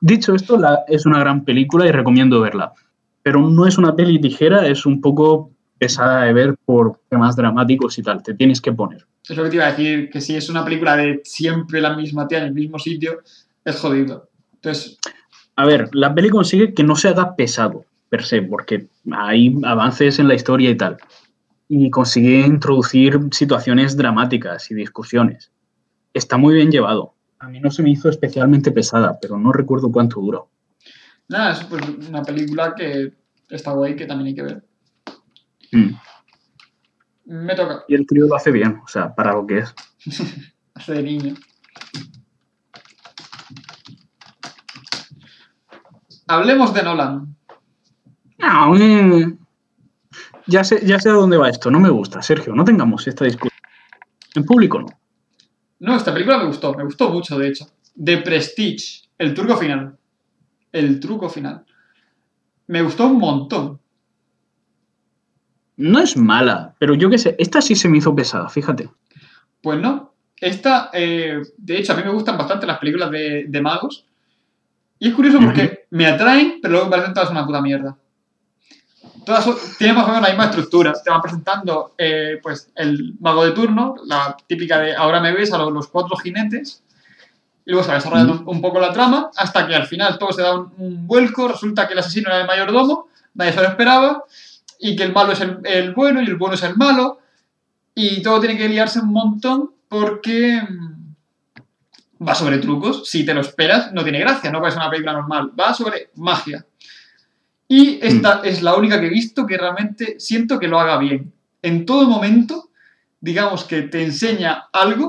Dicho esto, la, es una gran película y recomiendo verla. Pero no es una peli ligera, es un poco pesada de ver por temas dramáticos y tal. Te tienes que poner. Es lo que te iba a decir, que si es una película de siempre la misma tía en el mismo sitio, es jodido. Entonces. A ver, la peli consigue que no se haga pesado, per se, porque hay avances en la historia y tal. Y consigue introducir situaciones dramáticas y discusiones. Está muy bien llevado. A mí no se me hizo especialmente pesada, pero no recuerdo cuánto duró. Nada, es pues una película que está guay, que también hay que ver. Mm. Me toca. Y el trío lo hace bien, o sea, para lo que es. hace de niño. Hablemos de Nolan. No, eh, ya, sé, ya sé a dónde va esto. No me gusta, Sergio. No tengamos esta discusión. En público no. No, esta película me gustó. Me gustó mucho, de hecho. The Prestige. El truco final. El truco final. Me gustó un montón. No es mala, pero yo qué sé. Esta sí se me hizo pesada, fíjate. Pues no. Esta, eh, de hecho, a mí me gustan bastante las películas de, de magos. Y es curioso porque me atraen, pero luego me parecen todas una puta mierda. Todas tienen más o menos la misma estructura. Te van presentando eh, pues, el mago de turno, la típica de ahora me ves a los, cuatro jinetes. Y luego se va desarrollando un, poco la trama hasta que al final todo se da un, vuelco. Resulta que el asesino era el mayordomo, nadie se lo esperaba. Y que el malo es el, el bueno y el bueno es el malo. Y todo tiene que liarse un montón porque mm, va sobre trucos. Si te lo esperas, no tiene gracia, no ser una película normal. Va sobre magia. Y esta mm. es la única que he visto que realmente siento que lo haga bien. en todo momento, digamos que te enseña algo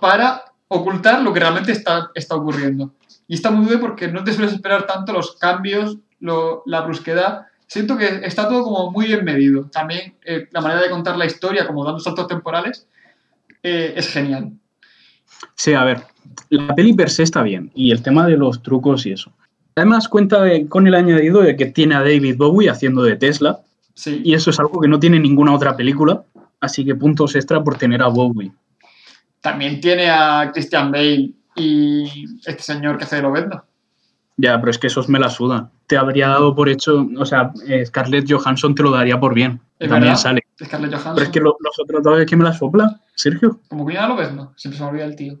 para ocultar lo que realmente está, está ocurriendo. Y está muy bien porque no te sueles esperar tanto los cambios, lo- la brusquedad. Siento que está todo como muy bien medido. También eh, la manera de contar la historia, como dando saltos temporales, eh, es genial. Sí, a ver, la peli per se está bien y el tema de los trucos y eso. Además cuenta de- con el añadido de que tiene a David Bowie haciendo de Tesla Sí. y eso es algo que no tiene ninguna otra película, así que puntos extra por tener a Bowie. También tiene a Christian Bale y este señor que hace de Lobezno. Ya, pero es que esos me la sudan. Te habría dado por hecho, o sea, eh, Scarlett Johansson te lo daría por bien. Es También verdad. sale. Scarlett Johansson. Pero es que lo- los otros dos es que me la sopla, Sergio. Como que ya lo ves, ¿no? Siempre se me olvida el tío.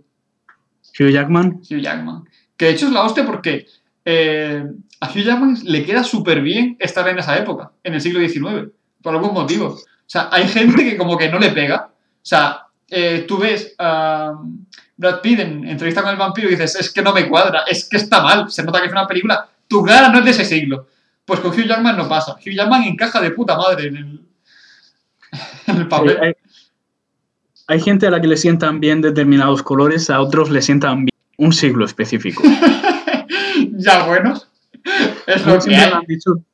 Hugh Jackman. Hugh Jackman. Que de hecho es la hostia porque eh, a Hugh Jackman le queda súper bien estar en esa época, en el siglo XIX, por algún motivo. O sea, hay gente que como que no le pega. O sea, eh, tú ves a Brad Pitt en entrevista con el vampiro y dices, es que no me cuadra, es que está mal, se nota que es una película, tu cara no es de ese siglo. Pues con Hugh Jackman no pasa. Hugh Jackman encaja de puta madre en el, en el papel. Hay, hay gente a la que le sientan bien determinados colores, a otros le sientan bien un siglo específico. ya bueno, es lo que siempre hay. me han dicho,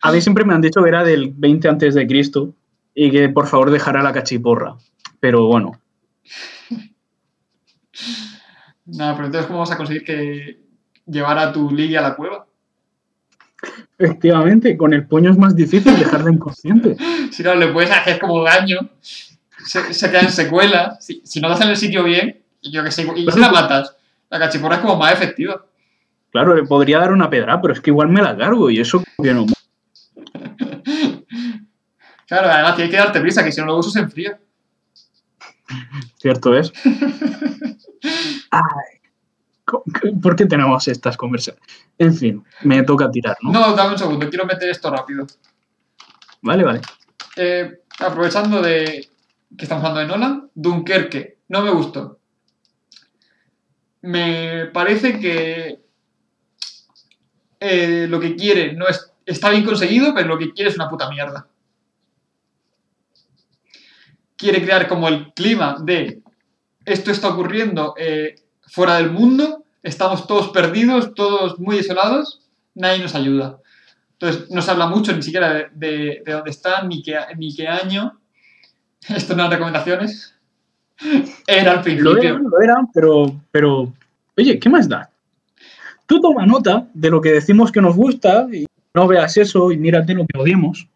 a mí siempre me han dicho que era del 20 antes de Cristo y que por favor dejara la cachiporra. Pero bueno, Nada, pero entonces, ¿cómo vas a conseguir que llevar a tu Lily a la cueva? efectivamente, con el puño es más difícil dejarla inconsciente. Si no, le puedes hacer como daño, se, se quedan secuelas. Si, si no das en el sitio bien, y yo que sé, y la matas, la cachiporra es como más efectiva. Claro, le podría dar una pedra, pero es que igual me la cargo y eso que no. Claro, además tiene que darte prisa, que si no luego eso se enfría. Cierto es. Ay, ¿Por qué tenemos estas conversaciones? En fin, me toca tirar, ¿no? No, dame un segundo, quiero meter esto rápido. Vale, vale. Eh, aprovechando de que estamos hablando de Nolan, Dunkerque, no me gustó. Me parece que eh, lo que quiere no es, está bien conseguido, pero lo que quiere es una puta mierda. Quiere crear como el clima de esto está ocurriendo eh, fuera del mundo, estamos todos perdidos, todos muy isolados, nadie nos ayuda. Entonces, no se habla mucho ni siquiera de, de- de dónde están, ni qué, ni qué año. Esto no eran recomendaciones. Era al Lo principio. eran, lo eran, pero, pero, oye, ¿qué más da? Tú toma nota de lo que decimos que nos gusta y no veas eso y mírate lo que odiemos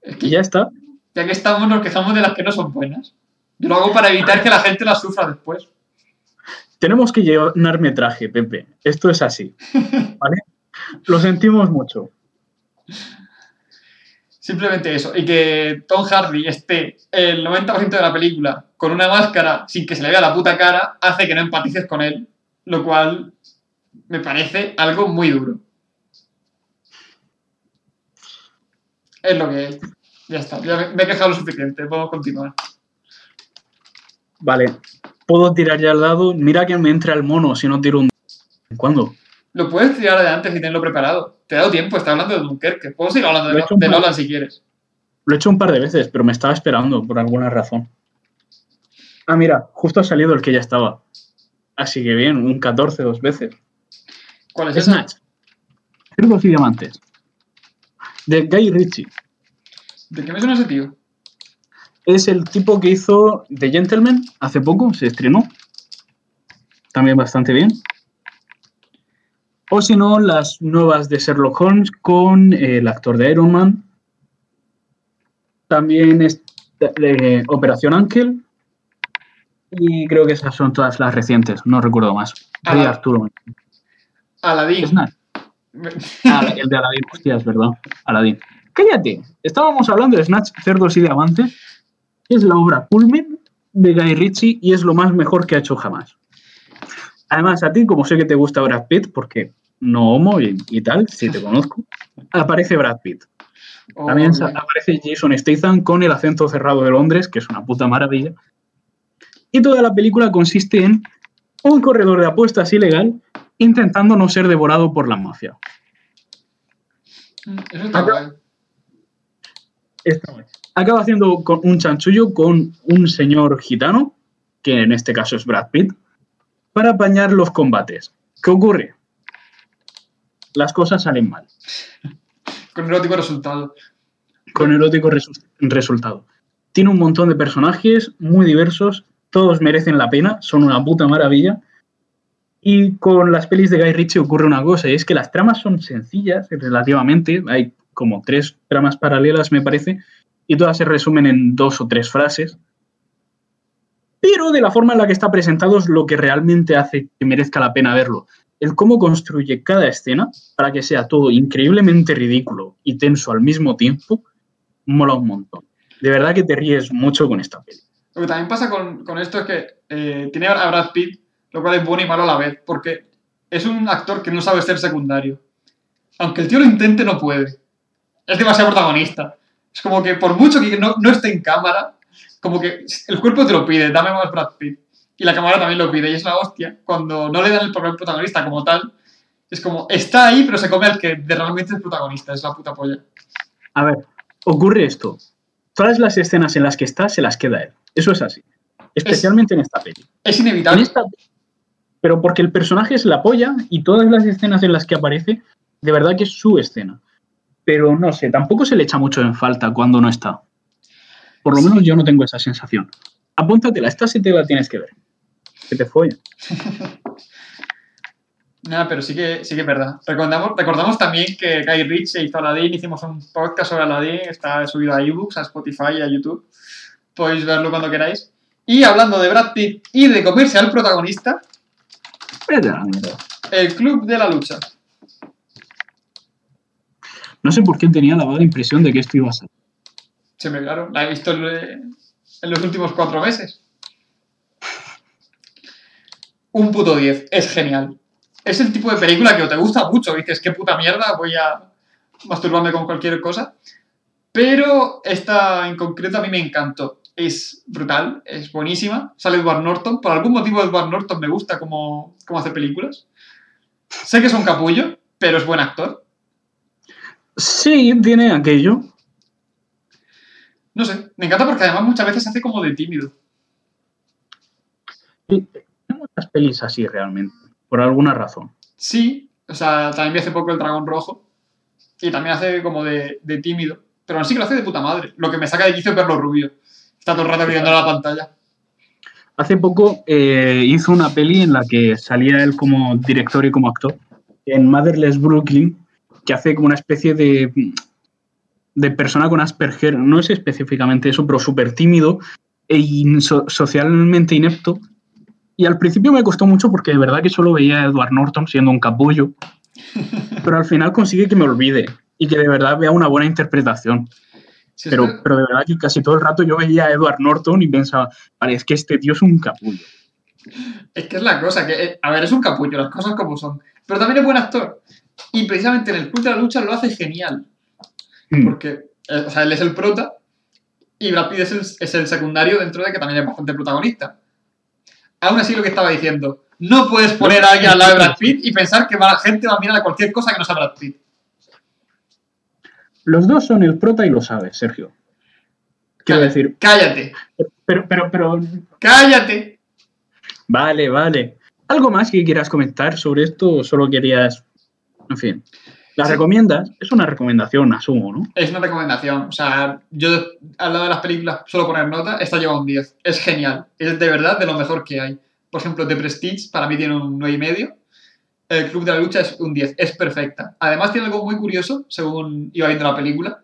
Es que y ya está. ya que estamos, nos quejamos de las que no son buenas. Yo lo hago para evitar que la gente las sufra después. Tenemos que llenar metraje, Pepe. Esto es así. ¿Vale? Lo sentimos mucho. Simplemente eso. Y que Tom Hardy esté el 90% de la película con una máscara sin que se le vea la puta cara hace que no empatices con él. Lo cual me parece algo muy duro. Es lo que es. Ya está. Ya me, he quejado lo suficiente. Podemos continuar. Vale. Puedo tirar ya al lado. Mira que me entra el mono si no tiro un... ¿Cuándo? Lo puedes tirar de antes y tenerlo preparado. Te he dado tiempo, está hablando de Dunkerque. Puedo seguir hablando de, de par- Nolan si quieres. Lo he hecho un par de veces, pero me estaba esperando por alguna razón. Ah, mira, justo ha salido el que ya estaba. Así que bien, un 14 dos veces. ¿Cuál es? Snatch. Cerdos y diamantes. De Guy Ritchie. ¿De qué me suena ese tío? Es el tipo que hizo The Gentleman hace poco, se estrenó. También bastante bien. O si no, las nuevas de Sherlock Holmes con eh, el actor de Iron Man. También es de, de Operación Ángel. Y creo que esas son todas las recientes, no recuerdo más. Ah, Arturo. Aladdin. Snatch. Ah, el de Aladdin, hostia, es verdad. Aladdin. Cállate, estábamos hablando de Snatch, Cerdos y Diamantes. Es la obra culmen de Guy Ritchie y es lo más mejor que ha hecho jamás. Además, a ti, como sé que te gusta Brad Pitt, porque no homo y, y tal, si te conozco, aparece Brad Pitt. Oh, También aparece Jason Statham con el acento cerrado de Londres, que es una puta maravilla. Y toda la película consiste en un corredor de apuestas ilegal intentando no ser devorado por la mafia. Eso está es. Acaba haciendo con un chanchullo con un señor gitano, que en este caso es Brad Pitt, para apañar los combates. ¿Qué ocurre? Las cosas salen mal. Con erótico resultado. Con erótico resu- resultado. Tiene un montón de personajes muy diversos, todos merecen la pena, son una puta maravilla. Y con las pelis de Guy Ritchie ocurre una cosa, y es que las tramas son sencillas relativamente, hay como tres tramas paralelas me parece, y todas se resumen en dos o tres frases. Pero de la forma en la que está presentado es lo que realmente hace que merezca la pena verlo. El cómo construye cada escena para que sea todo increíblemente ridículo y tenso al mismo tiempo, mola un montón. De verdad que te ríes mucho con esta peli. Lo que también pasa con, con esto es que eh, tiene a Brad Pitt, lo cual es bueno y malo a la vez, porque es un actor que no sabe ser secundario. Aunque el tío lo intente, no puede. Es demasiado protagonista. Es como que por mucho que no, no esté en cámara, como que el cuerpo te lo pide, dame más Brad Pitt. Y la cámara también lo pide, y es la hostia. Cuando no le dan el papel protagonista como tal, es como, está ahí, pero se come al que realmente es protagonista, es la puta polla. A ver, ocurre esto. Todas las escenas en las que está se las queda él. Eso es así. Especialmente en esta peli. Es En inevitable. esta- pero porque el personaje es la polla y todas las escenas en las que aparece, de verdad que es su escena. Pero no sé, tampoco se le echa mucho en falta cuando no está. Por lo menos yo no tengo esa sensación. Apúntatela, esta sí te la tienes que ver. Que te follen. Nada, pero sí que, sí que es verdad. Recordamos, recordamos también que Guy Ritchie hizo Aladdin, hicimos un podcast sobre Aladdin, está subido a ebooks, a Spotify y a YouTube. Podéis verlo cuando queráis. Y hablando de Brad Pitt y de comerse al protagonista, Vete a la mierda. el Club de la Lucha. No sé por qué tenía la vaga impresión de que esto iba a ser. Siempre, claro, la he visto en, en los últimos cuatro meses. Un puto 10, es genial. Es el tipo de película que o te gusta mucho, dices, qué puta mierda, voy a masturbarme con cualquier cosa. Pero esta en concreto a mí me encantó. Es brutal, es buenísima. Sale Edward Norton. Por algún motivo Edward Norton me gusta cómo, cómo hace películas. Sé que es un capullo, pero es buen actor. Sí, tiene aquello. No sé, me encanta porque además muchas veces hace como de tímido. Sí, Hay muchas pelis así realmente, por alguna razón. Sí, o sea, también vi hace poco El Dragón Rojo. Y también hace como de, de tímido. Pero aún sí que lo hace de puta madre. Lo que me saca de quicio es verlo rubio. Está todo el rato mirando la pantalla. Hace poco eh, hizo una peli en la que salía él como director y como actor, en Motherless Brooklyn, que hace como una especie de, de persona con Asperger, no es específicamente eso, pero súper tímido e in- so- socialmente inepto. Y al principio me costó mucho porque de verdad que solo veía a Edward Norton siendo un capullo, pero al final consigue que me olvide y que de verdad vea una buena interpretación. Sí, Pero, pero de verdad que casi todo el rato yo veía a Edward Norton y pensaba, vale, es que este tío es un capullo. Es que es la cosa, que, eh, a ver, es un capullo, las cosas como son. Pero también es buen actor. Y precisamente en el Club de la Lucha lo hace genial. Mm. Porque, eh, o sea, él es el prota y Brad Pitt es el, es el secundario dentro de que también es bastante protagonista. Aún así, lo que estaba diciendo, no puedes poner a alguien al lado de Brad Pitt y pensar que la gente va a mirar a cualquier cosa que no sea Brad Pitt. Los dos son el prota y lo sabes, Sergio. Quiero Cállate, decir, Cállate, pero, pero, pero, cállate. vale, vale. ¿Algo más que quieras comentar sobre esto o solo querías, en fin, ¿la Sí. recomiendas? Es una recomendación, asumo, ¿no? Es una recomendación. O sea, yo al lado de las películas suelo poner nota, esta lleva un 10. Es genial. Es de verdad de lo mejor que hay. Por ejemplo, The Prestige para mí tiene un 9,5. El Club de la Lucha es un 10. Es perfecta. Además tiene algo muy curioso, según iba viendo la película.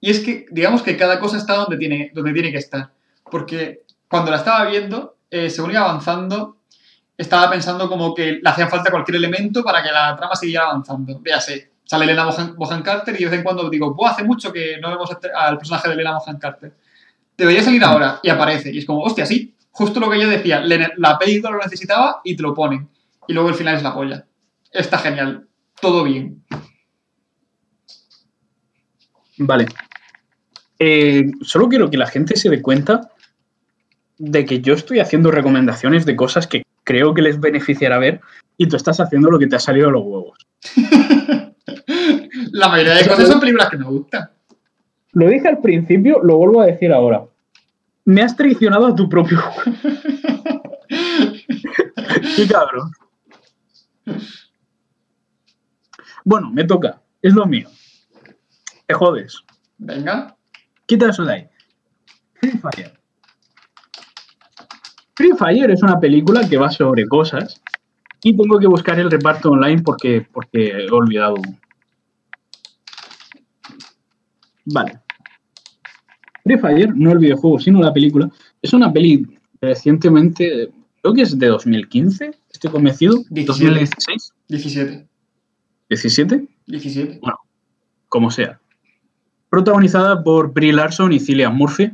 Y es que, digamos que cada cosa está donde tiene, donde tiene que estar. Porque cuando la estaba viendo, eh, según iba avanzando, estaba pensando como que le hacían falta cualquier elemento para que la trama siguiera avanzando. Véase, sale Elena Bohan, Bohan Carter y de vez en cuando digo, Buah, hace mucho que no vemos este- al personaje de Elena Bohan Carter. Debería salir ahora y aparece. Y es como, hostia, sí, justo lo que yo decía, la película lo necesitaba y te lo ponen. Y luego el final es la polla. Está genial. Todo bien. Vale. Eh, solo quiero que la gente se dé cuenta de que yo estoy haciendo recomendaciones de cosas que creo que les beneficiará ver y tú estás haciendo lo que te ha salido de los huevos. La mayoría de cosas son películas que me gustan. Lo dije al principio, lo vuelvo a decir ahora. Me has traicionado a tu propio juego. Qué cabrón. Bueno, me toca. Es lo mío. Te jodes. Venga. Quita eso de ahí. Free Fire. Free Fire es una película que va sobre cosas y tengo que buscar el reparto online porque, porque he olvidado. Vale. Free Fire, no el videojuego, sino la película, es una peli recientemente, creo que es de 2015, estoy convencido. 17. 2016, 17. 17, 17. como sea. Protagonizada por Brie Larson y Cillian Murphy.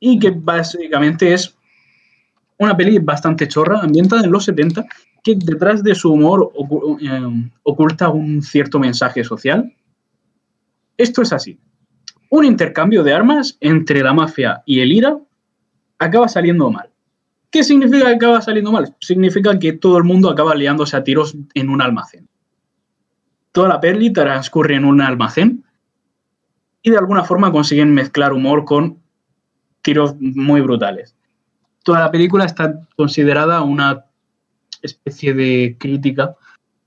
Y que básicamente es una peli bastante chorra, ambientada en los 70, que detrás de su humor ocu- eh, oculta un cierto mensaje social. Esto es así. Un intercambio de armas entre la mafia y el IRA acaba saliendo mal. ¿Qué significa que acaba saliendo mal? Significa que todo el mundo acaba liándose a tiros en un almacén. Toda la peli transcurre en un almacén y de alguna forma consiguen mezclar humor con tiros muy brutales. Toda la película está considerada una especie de crítica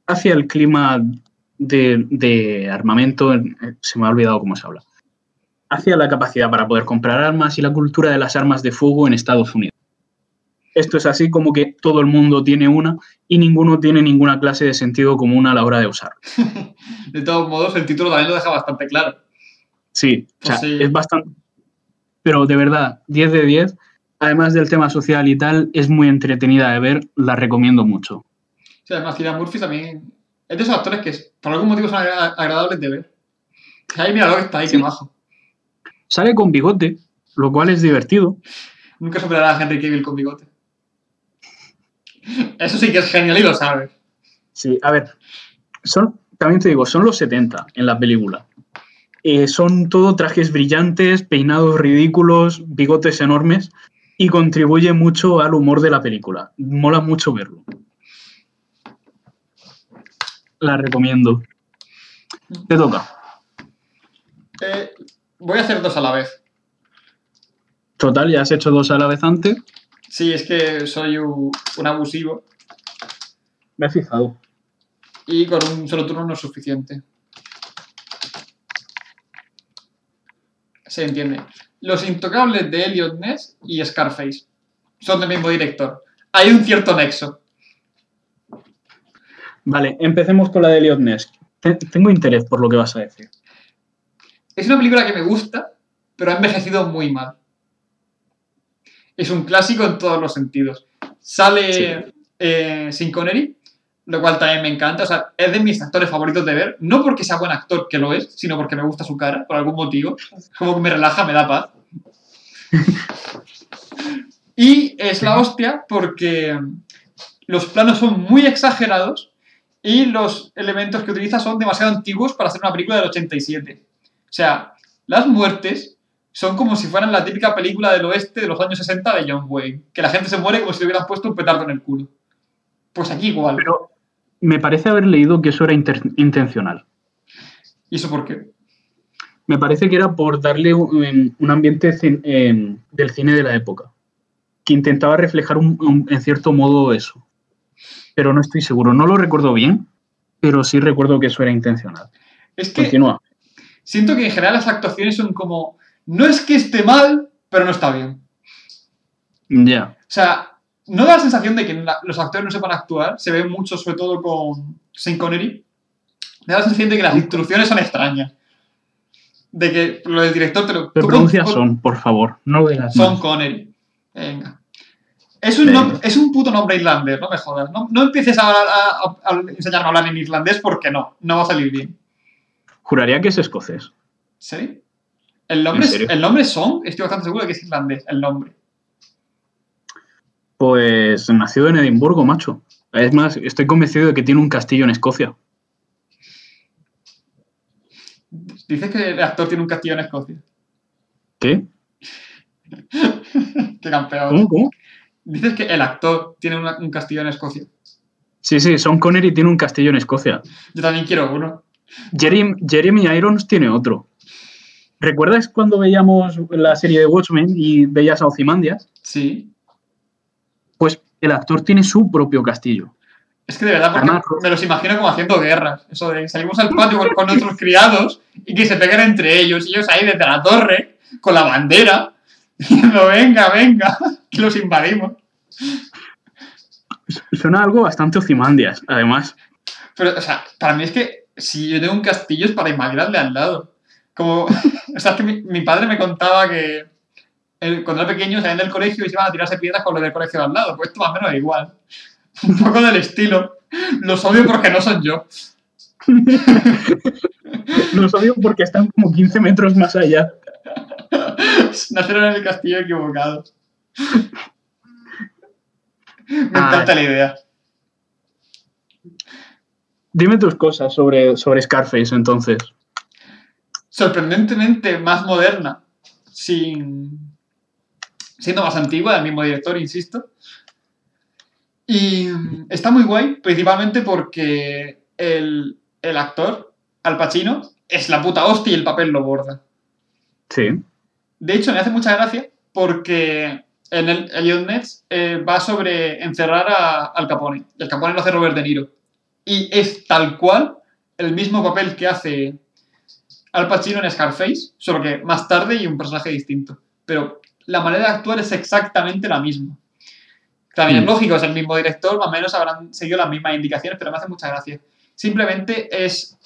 hacia el clima de, de armamento, en- eh, se me ha olvidado cómo se habla, hacia la capacidad para poder comprar armas y la cultura de las armas de fuego en Estados Unidos. Esto es así como que todo el mundo tiene una y ninguno tiene ninguna clase de sentido común a la hora de usar. De todos modos, el título también lo deja bastante claro. Sí, o sea, Pues sí. es bastante. Pero de verdad, 10 de 10. Además del tema social y tal, es muy entretenida de ver, la recomiendo mucho. Sí, además, Cillian Murphy también es de esos actores que por algún motivo son agra- agradables de ver. Ahí mira lo que está ahí, Sí. qué majo. Sale con bigote, lo cual es divertido. Nunca superará a Henry Cavill con bigote. Eso sí que es genial y lo sabes. Sí, a ver, son, también te digo, son los 70 en la película. Eh, son todo trajes brillantes, peinados ridículos, bigotes enormes y contribuye mucho al humor de la película. Mola mucho verlo. La recomiendo. Te toca. Eh, voy a hacer dos a la vez. Total, ya has hecho dos a la vez antes. Sí, es que soy un, un abusivo Me he fijado. y con un solo turno no es suficiente. Se entiende. Los Intocables de Elliot Ness y Scarface son del mismo director. Hay un cierto nexo. Vale, empecemos con la de Elliot Ness. Te- Tengo interés por lo que vas a decir. Es una película que me gusta, pero ha envejecido muy mal. Es un clásico en todos los sentidos. Sale Sí. eh, Connery, lo cual también me encanta. O sea, es de mis actores favoritos de ver. No porque sea buen actor, que lo es, sino porque me gusta su cara, por algún motivo. Como que me relaja, me da paz. y es la hostia porque los planos son muy exagerados y los elementos que utiliza son demasiado antiguos para hacer una película del 87. O sea, las muertes son como si fueran la típica película del oeste de los años 60 de John Wayne, que la gente se muere como si le hubieran puesto un petardo en el culo. Pues aquí igual. Pero me parece haber leído que eso era intencional. ¿Y eso por qué? Me parece que era por darle un, un ambiente cin- del cine de la época, que intentaba reflejar un- un- en cierto modo eso. Pero no estoy seguro, no lo recuerdo bien, pero sí recuerdo que eso era intencional. Es que Continúa. siento que en general las actuaciones son como. No es que esté mal, pero no está bien. Ya. O sea, no da la sensación de que la- los actores no sepan actuar. Se ve mucho, sobre todo con Sean Connery. Me da la sensación de que las instrucciones son extrañas. De que lo del director te lo. Pero pronuncia son, por favor, no lo digas más. Connery. Venga. Es un, nom- es un puto nombre irlandés, no me jodas. No, no empieces a, a- a- a enseñarme a hablar en irlandés porque no, no va a salir bien. Juraría que es escocés. ¿Sí? El nombre, ¿En es- el nombre Song, estoy bastante seguro de que es irlandés, el nombre. Pues nacido en Edimburgo, macho. Es más, estoy convencido de que tiene un castillo en Escocia. Dices que el actor tiene un castillo en Escocia. ¿Qué? Qué campeón. ¿Cómo? ¿Cómo? Dices que el actor tiene una- un castillo en Escocia. Sí, sí, Sean Connery tiene un castillo en Escocia. Yo también quiero uno. Jeremy, Jeremy Irons tiene otro. ¿Recuerdas cuando veíamos la serie de Watchmen y veías a Ozymandias? Sí. Pues el actor tiene su propio castillo. Es que de verdad, Además, me los imagino como haciendo guerras. Eso de salimos al patio con, con nuestros criados y que se peguen entre ellos. Y ellos ahí desde la torre, con la bandera, diciendo, venga, venga, que los invadimos. Suena algo bastante Ozymandias, además. Pero, o sea, para mí es que si yo tengo un castillo es para invadir al de al lado. Como, o sea, es que mi, mi padre me contaba que él, cuando era pequeño salían del colegio y se iban a tirarse piedras con los del colegio de al lado. Pues esto más o menos igual. Un poco del estilo. Los odio porque no son yo. Los odio porque están como 15 metros más allá. Nacieron en el castillo equivocado. Me Ah. encanta la idea. Dime tus cosas sobre, sobre Scarface, entonces. Sorprendentemente más moderna, sin, siendo más antigua, del mismo director, insisto. Y está muy guay, principalmente porque el, el actor, Al Pacino, es la puta hostia y el papel lo borda. Sí. De hecho, me hace mucha gracia porque en el Elliot Nets eh, va sobre encerrar a Al Capone. Y Al Capone lo hace Robert De Niro. Y es tal cual el mismo papel que hace Al Pacino en Scarface, solo que más tarde y un personaje distinto. Pero la manera de actuar es exactamente la misma. También Mm. es lógico, es el mismo director, más o menos habrán seguido las mismas indicaciones, pero me hace mucha gracia. Simplemente es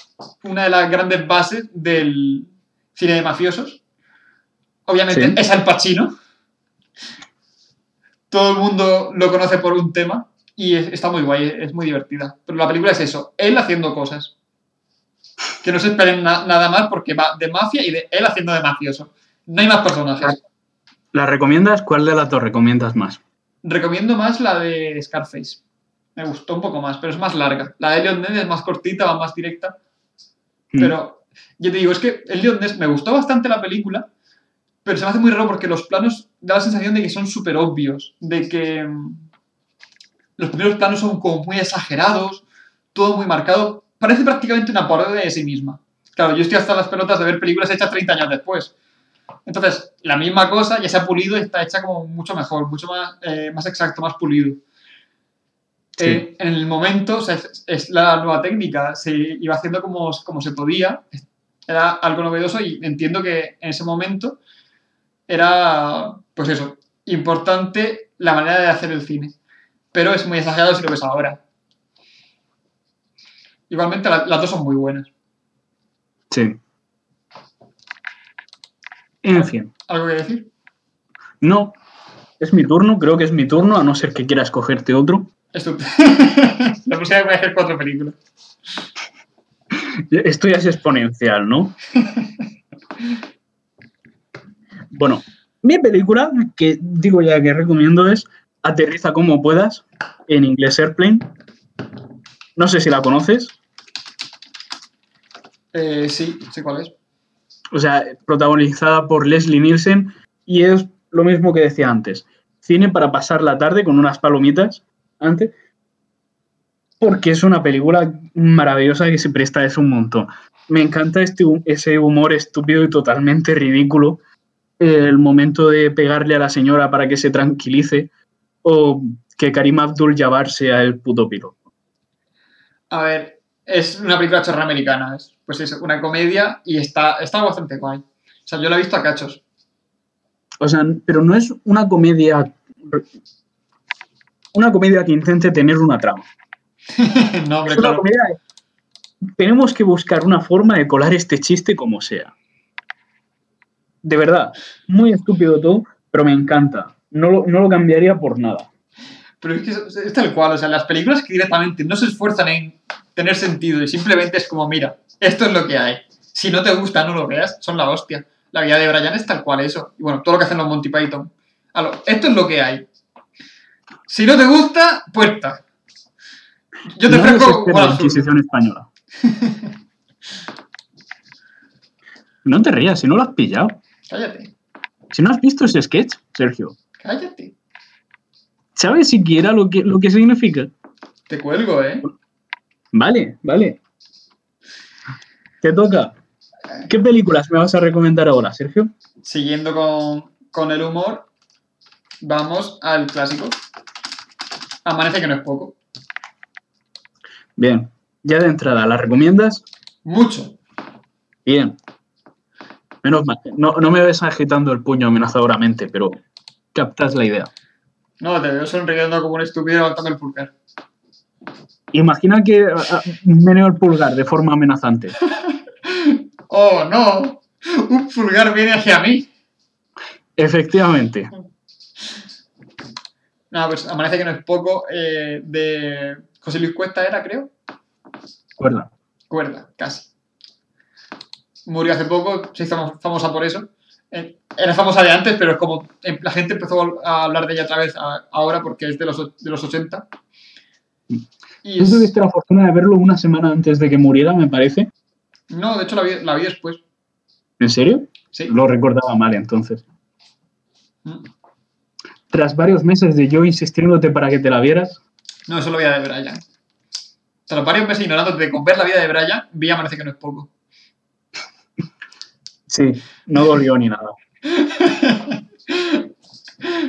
una de las grandes bases del cine de mafiosos. Obviamente Sí. es Al Pacino. Todo el mundo lo conoce por un tema y es- está muy guay, es muy divertida. Pero la película es eso, él haciendo cosas. Que no se esperen na- nada más porque va de mafia y de él haciendo de mafioso. No hay más personajes. ¿La recomiendas? ¿Cuál de las dos recomiendas más? Recomiendo más la de Scarface. Me gustó un poco más, pero es más larga. La de Leon es más cortita, va más directa. Mm. Pero yo te digo, es que el Leon me gustó bastante la película, pero se me hace muy raro porque los planos da la sensación de que son súper obvios, de que mm, los primeros planos son como muy exagerados, todo muy marcado. Parece prácticamente una parodia de sí misma. Claro, yo estoy hasta las pelotas de ver películas hechas 30 años después. Entonces, la misma cosa ya se ha pulido y está hecha como mucho mejor, mucho más, eh, más exacto, más pulido. Sí. Eh, en el momento, o sea, es, es la nueva técnica, se iba haciendo como, como se podía, era algo novedoso y entiendo que en ese momento era, pues eso, importante la manera de hacer el cine. Pero es muy exagerado si lo ves ahora. Igualmente, la- las dos son muy buenas. Sí. En fin. ¿Algo que decir? No. Es mi turno, creo que es mi turno, a no ser que quieras cogerte otro. Estupendo. la próxima voy a hacer cuatro películas. Esto ya es exponencial, ¿no? Bueno, mi película, que digo ya que recomiendo es Aterriza como puedas, en inglés Airplane. No sé si la conoces. Eh, sí, sé cuál es. O sea, protagonizada por Leslie Nielsen y es lo mismo que decía antes. Cine para pasar la tarde con unas palomitas antes. Porque es una película maravillosa que se presta a eso un montón. Me encanta este, ese humor estúpido y totalmente ridículo. El momento de pegarle a la señora para que se tranquilice. O que Karim Abdul Jabbar sea el puto piloto. A ver, es una película chorra americana. Es, pues es una comedia y está, está bastante guay. O sea, yo la he visto a cachos. O sea, pero no es una comedia. Una comedia que intente tener una trama. no, hombre, Es una claro. comedia de- Tenemos que buscar una forma de colar este chiste como sea. De verdad, muy estúpido todo, pero me encanta. No lo, no lo cambiaría por nada. Pero es que es, es tal cual. O sea, las películas que directamente no se esfuerzan en tener sentido y simplemente es como, mira, esto es lo que hay. Si no te gusta, no lo veas. Son la hostia. La vida de Brian es tal cual eso. Y bueno, todo lo que hacen los Monty Python. Lo- esto es lo que hay. Si no te gusta, puerta. Yo te no ofrezco la Inquisición española. No te rías, si no lo has pillado. Cállate, Si no has visto ese sketch, Sergio, cállate. ¿Sabes siquiera lo que, lo que significa? Te cuelgo, ¿eh? Vale, vale. Te toca. ¿Qué películas me vas a recomendar ahora, Sergio? Siguiendo con, con el humor, vamos al clásico. Amanece que no es poco. Bien, ya de entrada, ¿la recomiendas? Mucho. Bien. Menos mal. No, no me ves agitando el puño amenazadoramente, pero captas la idea. No, te veo sonriendo como un estúpido levantando el pulgar. Imagina que ah, ah, meneo el pulgar de forma amenazante. ¡Oh, no! Un pulgar viene hacia mí. Efectivamente. No, pues amanece que no es poco. eh, de José Luis Cuesta era, creo. Recuerda. Cuerda, casi. Murió hace poco, se hizo fam- famosa por eso. Eh, Era famosa de antes, pero es como eh, la gente empezó a hablar de ella otra vez a- ahora porque es de los, de los 80. Y Tú es- tuviste la fortuna de verlo una semana antes de que muriera, me parece. No, de hecho la vi, la vi después. ¿En serio? Sí. Lo recordaba mal entonces. Mm. Tras varios meses de yo insistiéndote para que te la vieras, No, eso lo vi de Brian. Tras varios meses ignorándote de con ver la vida de Brian, vi Amanece que no es poco. Sí, no dolió ni nada.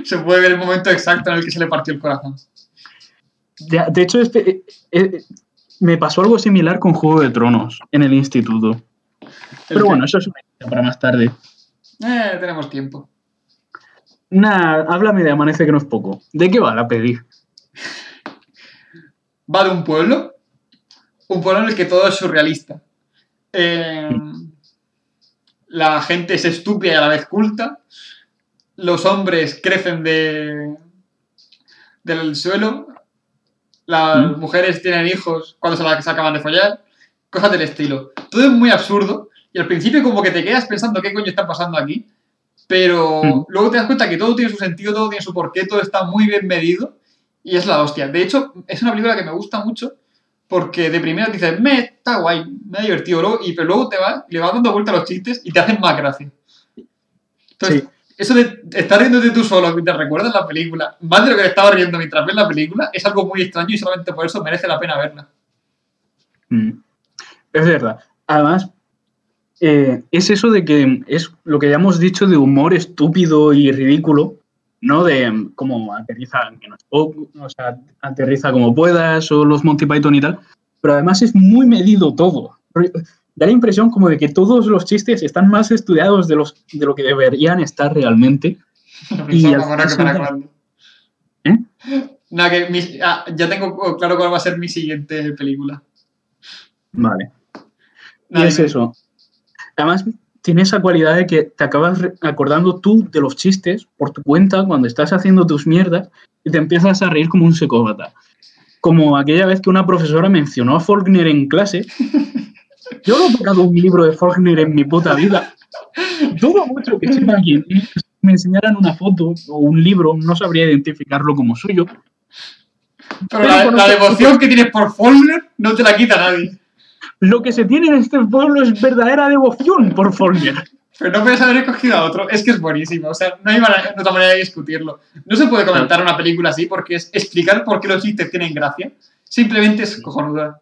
se puede ver el momento exacto en el que se le partió el corazón. De, de hecho, este, eh, eh, me pasó algo similar con Juego de Tronos en el instituto. Pero bueno, eso es una idea para más tarde. Eh, tenemos tiempo. Nada, háblame de Amanece que no es poco. ¿De qué va la peli? Va de un pueblo, un pueblo en el que todo es surrealista. Eh, la gente es estúpida y a la vez culta. Los hombres crecen de, del suelo. Las ¿Mm? mujeres tienen hijos cuando se, la, se acaban de follar. Cosas del estilo. Todo es muy absurdo. Y al principio como que te quedas pensando qué coño está pasando aquí. Pero Mm. luego te das cuenta que todo tiene su sentido, todo tiene su porqué, todo está muy bien medido. Y es la hostia. De hecho, es una película que me gusta mucho porque de primera dices, me está guay, me ha divertido, luego, y pero luego te vas y le vas dando vuelta a los chistes y te hacen más gracia. Entonces, Sí. eso de estar riéndote tú solo mientras recuerdas la película, más de lo que te estaba riendo mientras ves la película, es algo muy extraño y solamente por eso merece la pena verla. Mm. Es verdad. Además, eh, es eso de que es lo que ya hemos dicho de humor estúpido y ridículo, ¿no? De mm, como aterriza, que no es poco, o sea, aterriza como puedas, o los Monty Python y tal. Pero además es muy medido todo. Da la impresión como de que todos los chistes están más estudiados de, los, de lo que deberían estar realmente. Y Pensaba al como, "Ahora que final para se- cuándo". ¿Eh? Nada, que mi- ah, ya tengo claro cuál va a ser mi siguiente película. Vale. Y es eso. Además, tiene esa cualidad de que te acabas acordando tú de los chistes por tu cuenta cuando estás haciendo tus mierdas y te empiezas a reír como un psicópata. Como aquella vez que una profesora mencionó a Faulkner en clase. Yo no he tocado un libro de Faulkner en mi puta vida. Dudo mucho que si alguien me enseñaran una foto o un libro, no sabría identificarlo como suyo. Pero la, Pero la con- devoción que tienes por Faulkner no te la quita nadie. Lo que se tiene en este pueblo es verdadera devoción por Faulkner. Pero no puedes haber escogido a otro. Es que es buenísimo. O sea, no hay manera- otra manera de discutirlo. No se puede comentar una película así porque es explicar por qué los chistes tienen gracia. Simplemente es cojonuda.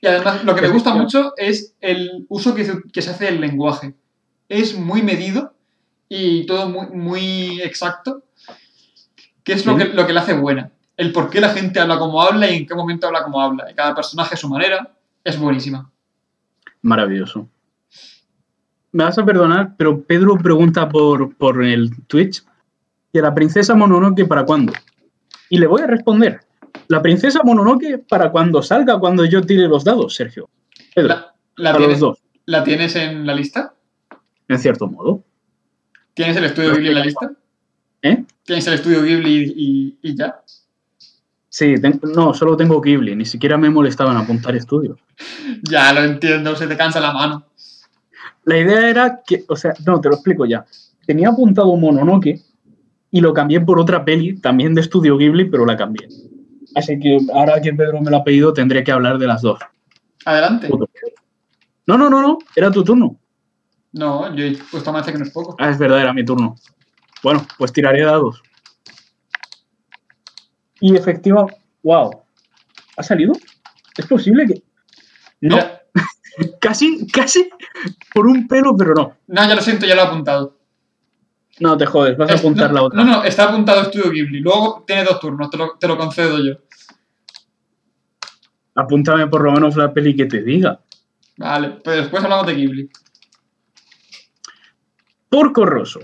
Y además, lo que me gusta mucho es el uso que se, que se hace del lenguaje. Es muy medido y todo muy, muy exacto. Que es lo que, lo que le hace buena. El por qué la gente habla como habla y en qué momento habla como habla. Y cada personaje a su manera. Es buenísima. Maravilloso. Me vas a perdonar, pero Pedro pregunta por, por el Twitch que la princesa Mononoke para cuándo. Y le voy a responder. La princesa Mononoke para cuando salga, cuando yo tire los dados, Sergio. Pedro, La, la para los tienes, dos, ¿La tienes en la lista? en cierto modo. ¿Tienes el estudio Ghibli en la lista? ¿Eh? ¿Tienes el estudio Ghibli y, y ya? Sí, no, solo tengo Ghibli, ni siquiera me molestaban apuntar estudios. Ya, lo entiendo, se te cansa la mano. La idea era que, o sea, no, te lo explico ya. Tenía apuntado Mononoke y lo cambié por otra peli, también de estudio Ghibli, pero la cambié. Así que ahora que Pedro me lo ha pedido, tendré que hablar de las dos. Adelante. No, no, no, no, era tu turno. No, yo he puesto más que no es poco. Ah, es verdad, era mi turno. Bueno, pues tiraré dados. Y efectiva, wow. ¿Ha salido? ¿Es posible que.? No, Mira, Casi, casi por un pelo, pero no. No, ya lo siento, ya lo he apuntado. No te jodes, vas a apuntar no, la otra. No, no, está apuntado Estudio Ghibli. Luego tiene dos turnos, te lo, te lo concedo yo. Apúntame por lo menos la peli que te diga. Vale, pero después hablamos de Ghibli. Porco Rosso.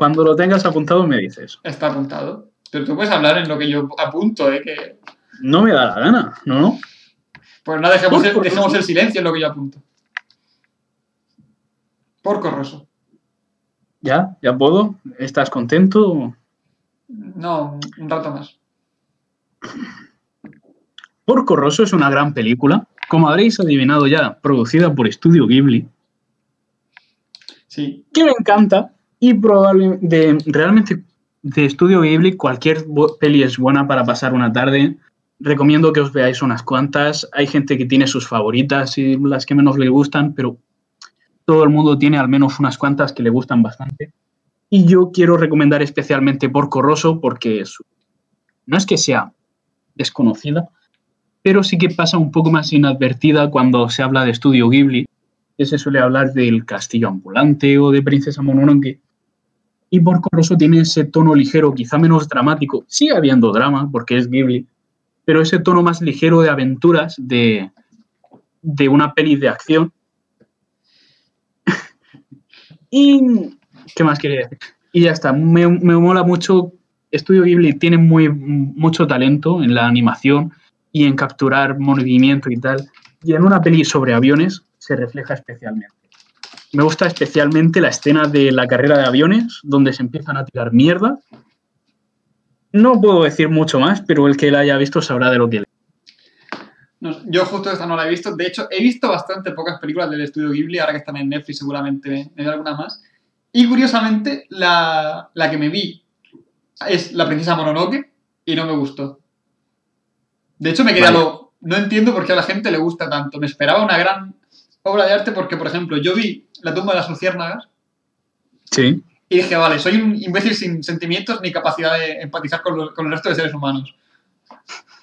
Cuando lo tengas apuntado me dices. Está apuntado. Pero tú puedes hablar en lo que yo apunto, ¿eh? Que... No me da la gana, ¿no? no. Pues no, dejemos, el, dejemos silencio en lo que yo apunto. Porco Rosso. ¿Ya? ¿Ya puedo? ¿Estás contento? No, un- un rato más. Porco Rosso es una gran película, como habréis adivinado ya, producida por Estudio Ghibli, Sí. que me encanta y probablemente de, realmente de Estudio Ghibli cualquier peli es buena para pasar una tarde. Recomiendo que os veáis unas cuantas. Hay gente que tiene sus favoritas y las que menos le gustan, pero todo el mundo tiene al menos unas cuantas que le gustan bastante. Y yo quiero recomendar especialmente Porco Rosso porque es- no es que sea desconocida, pero sí que pasa un poco más inadvertida cuando se habla de Estudio Ghibli, que se suele hablar del castillo ambulante o de Princesa Mononoke. Y Porco Rosso tiene ese tono ligero, quizá menos dramático. Sigue habiendo drama, porque es Ghibli, pero ese tono más ligero de aventuras, de, de una peli de acción. y, ¿qué más quería decir? Y ya está, me, me mola mucho. Estudio Ghibli tiene muy, mucho talento en la animación y en capturar movimiento y tal. Y en una peli sobre aviones se refleja especialmente. Me gusta especialmente la escena de la carrera de aviones, donde se empiezan a tirar mierda. No puedo decir mucho más, pero el que la haya visto sabrá de lo que le. No, yo justo esta no la he visto. De hecho, he visto bastante pocas películas del estudio Ghibli. Ahora que están en Netflix, seguramente me alguna más. Y curiosamente, la, la que me vi es La Princesa Mononoke y no me gustó. De hecho, me quedé Vaya. lo. No entiendo por qué a la gente le gusta tanto. Me esperaba una gran obra de arte porque, por ejemplo, yo vi La tumba de las luciérnagas Sí. y dije, vale, soy un imbécil sin sentimientos ni capacidad de empatizar con, los- con el resto de seres humanos.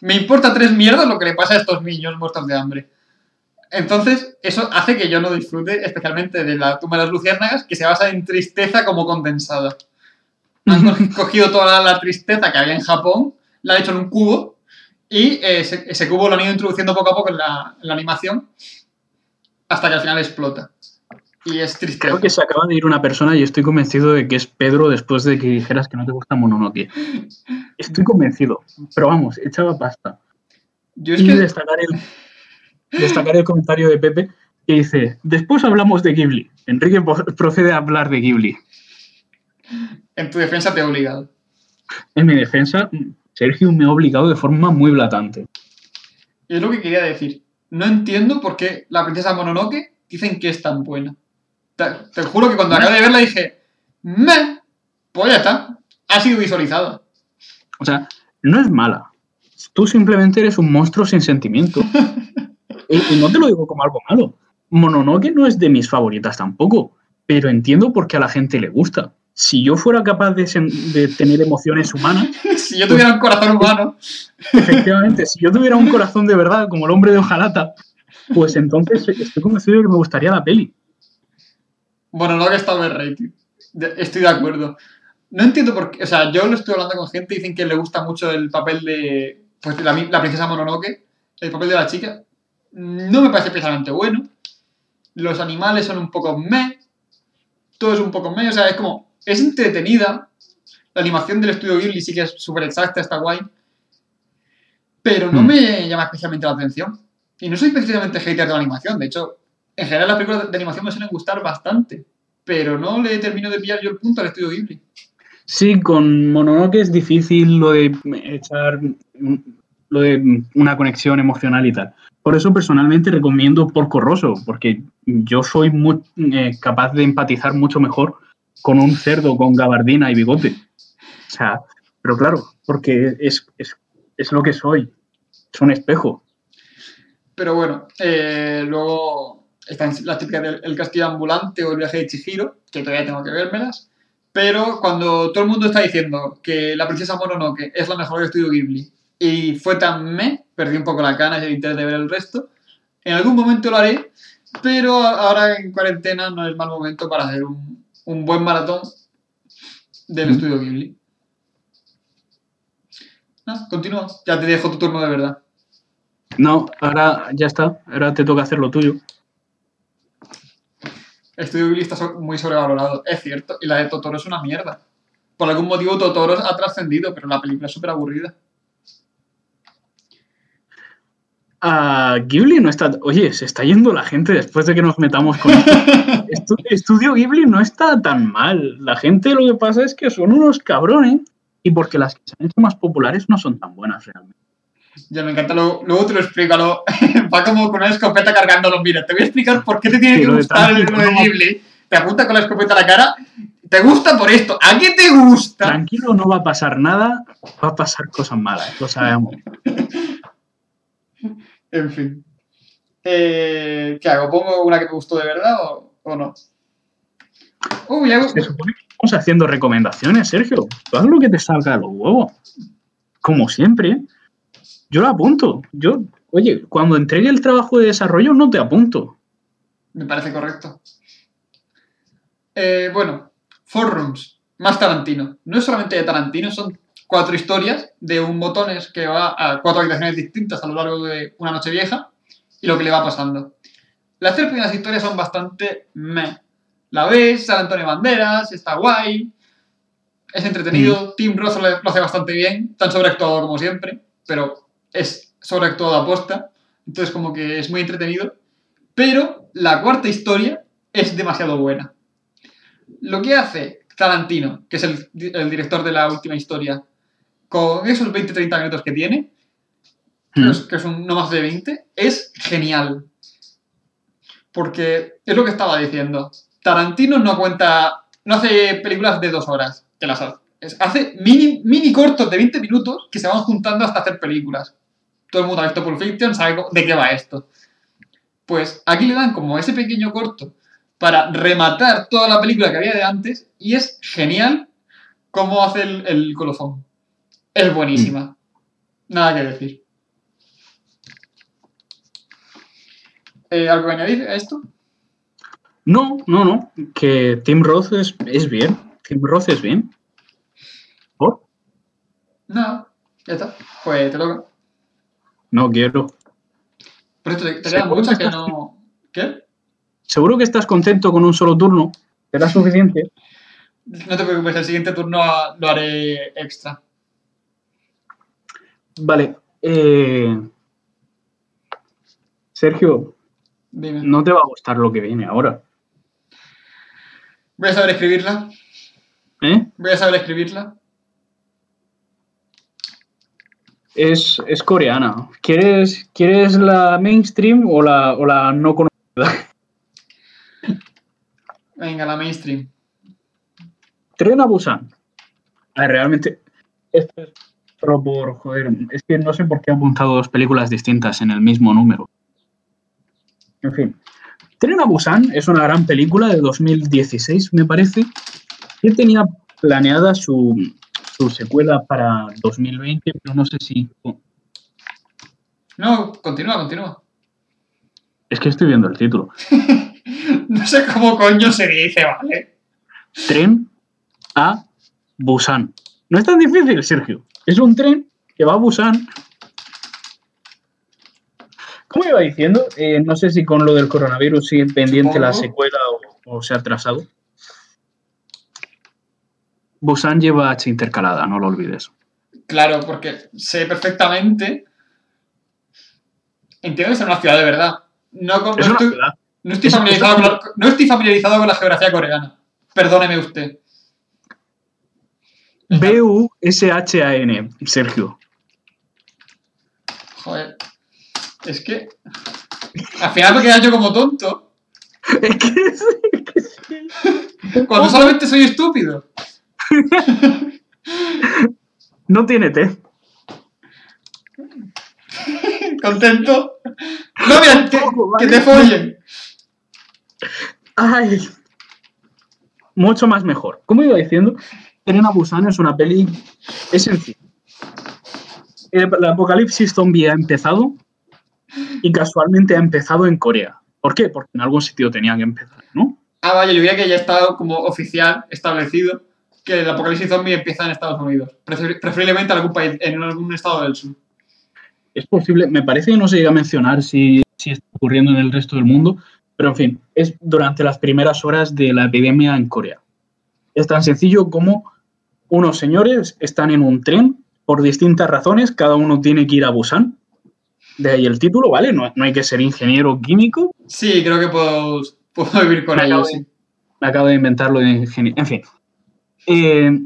Me importa tres mierdas lo que le pasa a estos niños muertos de hambre. Entonces, eso hace que yo no disfrute especialmente de la tumba de las luciérnagas, que se basa en tristeza como condensada. Han co- cogido toda la, la tristeza que había en Japón, la han hecho en un cubo, y eh, ese, ese cubo lo han ido introduciendo poco a poco en la, en la animación, hasta que al final explota. Y es tristeza. Creo que se acaba de ir una persona y estoy convencido de que es Pedro después de que dijeras que no te gusta Mononoke. Estoy convencido. Pero vamos, echaba pasta. Yo es y que... destacar, el, destacar el comentario de Pepe que dice, después hablamos de Ghibli. Enrique procede a hablar de Ghibli. En tu defensa te he obligado. En mi defensa, Sergio me ha obligado de forma muy blatante. Y es lo que quería decir. No entiendo por qué la princesa Mononoke dicen que es tan buena. Te, te juro que cuando acabé de verla dije, me, pues ya está, ha sido visualizada. O sea, no es mala. Tú simplemente eres un monstruo sin sentimiento. y, y no te lo digo como algo malo. Mononoke no es de mis favoritas tampoco, pero entiendo por qué a la gente le gusta. Si yo fuera capaz de, tener emociones humanas, si yo tuviera un corazón humano, efectivamente, si yo tuviera un corazón de verdad, como el hombre de hojalata, pues entonces estoy convencido de que me gustaría la peli. Mononoke está overrated. De- estoy de acuerdo. No entiendo por qué, o sea, yo lo estoy hablando con gente y dicen que le gusta mucho el papel de, pues, la, princesa Mononoke, el papel de la chica. No me parece especialmente bueno. Los animales son un poco meh. Todo es un poco meh. O sea, es como, es entretenida. La animación del estudio Ghibli sí que es súper exacta, está guay. Pero no Hmm. me llama especialmente la atención. Y no soy precisamente hater de la animación. De hecho, en general las películas de animación me suelen gustar bastante. Pero no le termino de pillar yo el punto al estudio Ghibli. Sí, con Mononoke es difícil lo de echar lo de una conexión emocional y tal. Por eso personalmente recomiendo Porco Rosso, porque yo soy muy eh, capaz de empatizar mucho mejor con un cerdo con gabardina y bigote. O sea, pero claro, porque es, es, es lo que soy. Es un espejo. Pero bueno, eh, luego están las típicas del el castillo ambulante o el viaje de Chihiro, que todavía tengo que vérmelas. Pero cuando todo el mundo está diciendo que la princesa Mononoke es la mejor del estudio Ghibli y fue tan me, perdí un poco la cana y el interés de ver el resto. En algún momento lo haré, pero ahora en cuarentena no es mal momento para hacer un, un buen maratón del Mm. estudio Ghibli. No, continúa, ya te dejo tu turno de verdad. No, ahora ya está. Ahora te toca hacer lo tuyo. El estudio Ghibli está muy sobrevalorado, es cierto, y la de Totoro es una mierda. Por algún motivo Totoro ha trascendido, pero la película es súper aburrida. Ah, Ghibli no está. Oye, se está yendo la gente después de que nos metamos con esto. Estudio Ghibli no está tan mal. La gente lo que pasa es que son unos cabrones y porque las que se han hecho más populares no son tan buenas realmente. Ya me encanta, te lo explico. lo- va como con una escopeta cargándolo. Mira, te voy a explicar por qué te tiene que lo gustar el libro de Ghibli. Te apunta con la escopeta a la cara. Te gusta por esto. ¿A qué te gusta? Tranquilo, no va a pasar nada, va a pasar cosas malas, lo sabemos. En fin. Eh, ¿Qué hago? ¿Pongo una que me gustó de verdad o, o no? Uy, hago- Se supone que estamos haciendo recomendaciones, Sergio. Tú haz lo que te salga de los huevos. Como siempre. Yo lo apunto. Yo, oye, cuando entregue el trabajo de desarrollo no te apunto. Me parece correcto. Eh, bueno, Four Rooms, más Tarantino. No es solamente de Tarantino, son cuatro historias de un botones que va a cuatro habitaciones distintas a lo largo de una noche vieja y lo que le va pasando. Las tres primeras historias son bastante meh. La ves, sale Antonio Banderas, está guay, es entretenido, Tim Roth lo hace bastante bien, tan sobreactuado como siempre, pero es sobreactuado a posta, entonces como que es muy entretenido. Pero la cuarta historia es demasiado buena. Lo que hace Tarantino, que es el, el director de la última historia, con esos 20-30 minutos que tiene, que es- que es un- no más de 20, es genial. Porque es lo que estaba diciendo. Tarantino no cuenta, no hace películas de dos horas, que las hace. Hace mini, mini cortos de 20 minutos que se van juntando hasta hacer películas. Todo el mundo ha visto Pulp Fiction, sabe de qué va esto. Pues aquí le dan como ese pequeño corto para rematar toda la película que había de antes y es genial cómo hace el, el colofón. Es buenísima. Nada que decir. Eh, ¿Algo que añadir a esto? No, no, no. Que Tim Roth es, es bien. Tim Roth es bien. ¿Por? No, ya está. Pues te toca. No quiero. Esto te, te Seguro quedan muchas que no. ¿Qué? Seguro que estás contento con un solo turno. ¿Será suficiente? No te preocupes, el siguiente turno lo haré extra. Vale. eh, Sergio, Dime. no te va a gustar lo que viene ahora. Voy a saber escribirla. ¿eh? Voy a saber escribirla. Es, es coreana. ¿Quieres, ¿Quieres la mainstream o la, o la no conocida? Venga, la mainstream. Tren a Busan. A ver, realmente, esto es solo por joder. Es que no sé por qué he apuntado dos películas distintas en el mismo número. En fin. Tren a Busan es una gran película de 2016, me parece, que tenía planeada su, su secuela para 2020, pero no sé si... No, continúa, continúa. Es que estoy viendo el título. No sé cómo coño se dice, ¿vale? Tren a Busan. No es tan difícil, Sergio. Es un tren que va a Busan. ¿Cómo iba diciendo? Eh, no sé si con lo del coronavirus sigue pendiente la secuela o, o se ha atrasado. Busan lleva H intercalada, no lo olvides. Claro, porque sé perfectamente. Entiendo que es una ciudad de verdad. No, con- no Es una estoy, ciudad. no estoy es una familiarizado con ciudad. la, no estoy familiarizado con la geografía coreana. Perdóneme usted. B-U-S-H-A-N, Sergio. Joder. Es que. Al final me queda yo como tonto. Es que, es que sí. Cuando solamente soy estúpido. No tiene T. Contento. No, mira, que, que te follen. Ay. Mucho más mejor. Como iba diciendo, Tren a Busan es una peli. Es sencilla. el, el apocalipsis zombie ha empezado y casualmente ha empezado en Corea. ¿Por qué? Porque en algún sitio tenía que empezar, ¿no? Ah, vaya, yo creía que ya estaba como oficial, establecido, que el apocalipsis zombie empieza en Estados Unidos. Prefer- preferiblemente en algún país, en algún estado del sur. Es posible, me parece que no se llega a mencionar si, si está ocurriendo en el resto del mundo, pero en fin, es durante las primeras horas de la epidemia en Corea. Es tan sencillo como unos señores están en un tren por distintas razones, cada uno tiene que ir a Busan. De ahí el título, ¿vale? No, no hay que ser ingeniero químico. Sí, creo que puedo, puedo vivir con ello. sí. me acabo de inventarlo de ingeniero. En fin. Eh,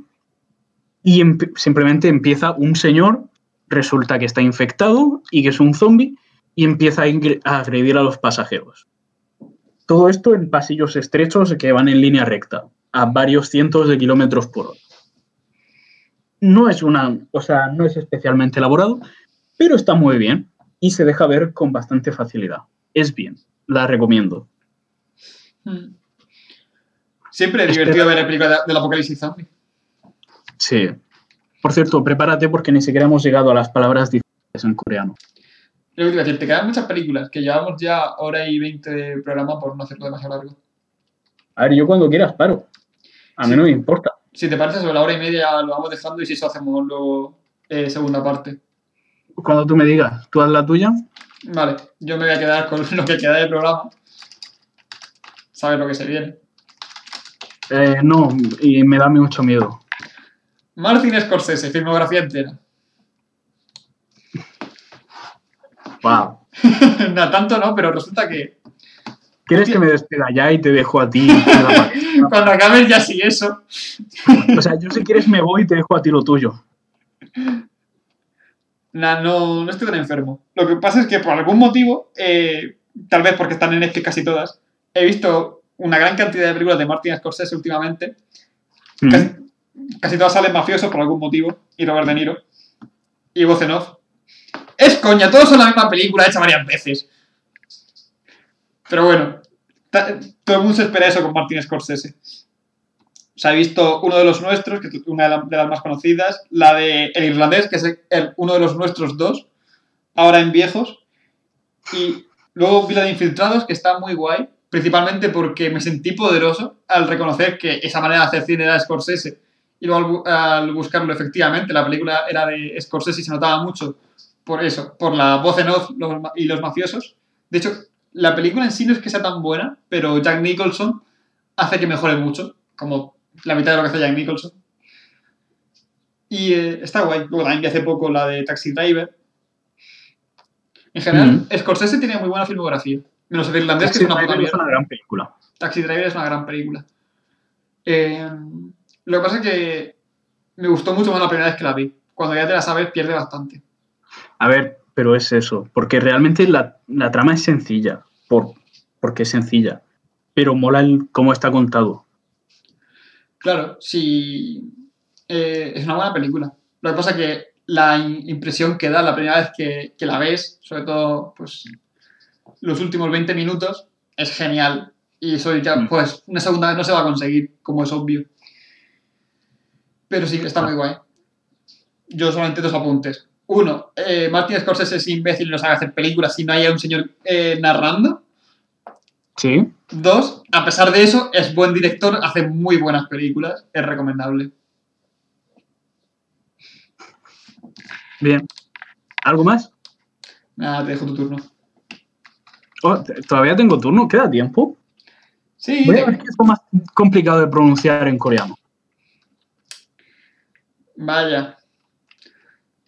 y simplemente empieza un señor, resulta que está infectado y que es un zombie, y empieza a, a agredir a los pasajeros. Todo esto en pasillos estrechos que van en línea recta, a varios cientos de kilómetros por hora. No es una, o sea, no es especialmente elaborado, pero está muy bien y se deja ver con bastante facilidad. Es bien, la recomiendo. Mm. Siempre es Espera. divertido ver el película de- del apocalipsis zombie. Sí. Por cierto, prepárate porque ni siquiera hemos llegado a las palabras difíciles en coreano. Te decir, quedan muchas películas, que llevamos ya hora y veinte de programa por no hacerlo demasiado largo. A ver, yo cuando quieras paro. A mí Sí. no me importa. Si te parece, sobre la hora y media lo vamos dejando y si eso hacemos luego eh, segunda parte. Cuando tú me digas, tú haz la tuya. Vale, yo me voy a quedar con lo que queda del programa. Sabes lo que se viene. Eh, no, y me da mucho miedo. Martin Scorsese, filmografía entera. Wow. no, tanto no, pero resulta que ¿Quieres que me despida ya y te dejo a ti? la cuando acabes ya sí eso. O sea, yo si quieres me voy y te dejo a ti lo tuyo. Nah, no, no estoy tan enfermo. Lo que pasa es que por algún motivo, eh, tal vez porque están en Netflix casi todas, he visto una gran cantidad de películas de Martin Scorsese últimamente. Mm. Casi, casi todas salen mafiosos por algún motivo. Y Robert De Niro. Y voz en off. Es coña, todos son la misma película hecha varias veces. Pero bueno, todo el mundo se espera eso con Martin Scorsese. O sea, he visto uno de los nuestros, que una de, la- de las más conocidas, la de El Irlandés, que es uno de los nuestros dos, ahora en viejos. Y luego vi la de Infiltrados, que está muy guay, principalmente porque me sentí poderoso al reconocer que esa manera de hacer cine era Scorsese. Y luego al, bu- al buscarlo, efectivamente, la película era de Scorsese y se notaba mucho por eso, por la voz en off y los mafiosos. De hecho, la película en sí no es que sea tan buena, pero Jack Nicholson hace que mejore mucho, como la mitad de lo que hace Jack Nicholson. Y eh, está guay. Luego también vi hace poco la de Taxi Driver. En general, Scorsese tiene muy buena filmografía. Menos el irlandés, que es una puta es una gran película. Taxi Driver es una gran película. Eh, lo que pasa es que me gustó mucho más la primera vez que la vi. Cuando ya te la sabes, pierde bastante. A ver, pero es eso, porque realmente la, la trama es sencilla, por, porque es sencilla, pero mola el, cómo está contado. Claro, sí. eh, es una buena película. Lo que pasa es que la impresión que da la primera vez que, que la ves, sobre todo pues, los últimos 20 minutos, es genial. Y eso ya, Mm. pues, una segunda vez no se va a conseguir, como es obvio. Pero sí, está muy guay. Yo solamente dos apuntes. Uno, eh, Martin Scorsese es imbécil y no sabe hacer películas si no hay un señor eh, narrando. ¿Sí? Dos, a pesar de eso, es buen director, hace muy buenas películas, es recomendable. Bien. ¿Algo más? Nada, te dejo tu turno. Oh, Todavía tengo turno, ¿queda tiempo? Sí, Voy a ver qué es lo más complicado de pronunciar en coreano. vaya.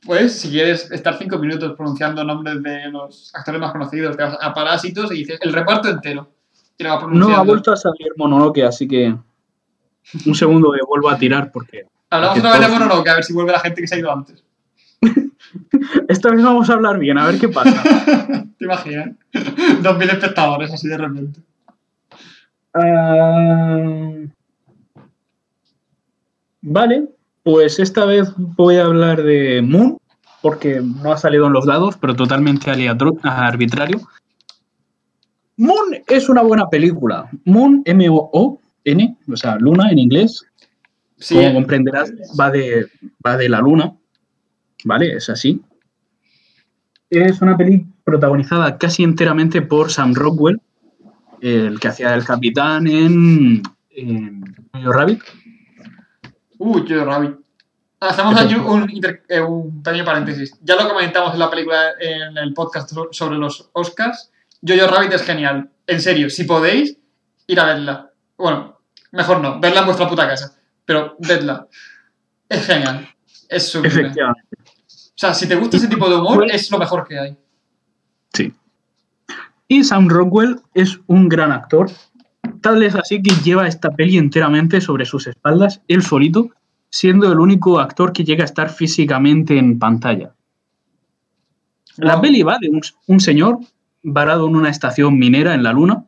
Pues, si quieres estar cinco minutos pronunciando nombres de los actores más conocidos, te vas a Parásitos y dices el reparto entero. Y lo vas No ha vuelto a salir Mononoke, así que un segundo que vuelvo a tirar porque Hablamos otra vez de Mononoke, a ver si vuelve la gente que se ha ido antes. esta vez vamos a hablar bien, a ver qué pasa. ¿Te imaginas? Dos mil espectadores así de repente. Ah, vale, pues esta vez voy a hablar de Moon, porque no ha salido en los dados, pero totalmente arbitrario. Moon es una buena película. Moon, M-O-O-N, o sea, luna en inglés, Sí, como comprenderás, va de, va de la luna, ¿vale? Es así. es una peli protagonizada casi enteramente por Sam Rockwell, el que hacía el capitán en, en Rabbit. Uy, Jojo Rabbit. Hacemos aquí un, eh, pequeño paréntesis. Ya lo comentamos en la película, en el podcast so- sobre los Oscars. Jojo Rabbit es genial. En serio, si podéis, ir a verla. Bueno, mejor no, verla en vuestra puta casa. Pero vedla. Es genial. Es súper. O sea, si te gusta ese tipo de humor, es lo mejor que hay. Sí. Y Sam Rockwell es un gran actor. Tal es así que lleva esta peli enteramente sobre sus espaldas, él solito, siendo el único actor que llega a estar físicamente en pantalla. La peli va de un, un señor varado en una estación minera en la luna,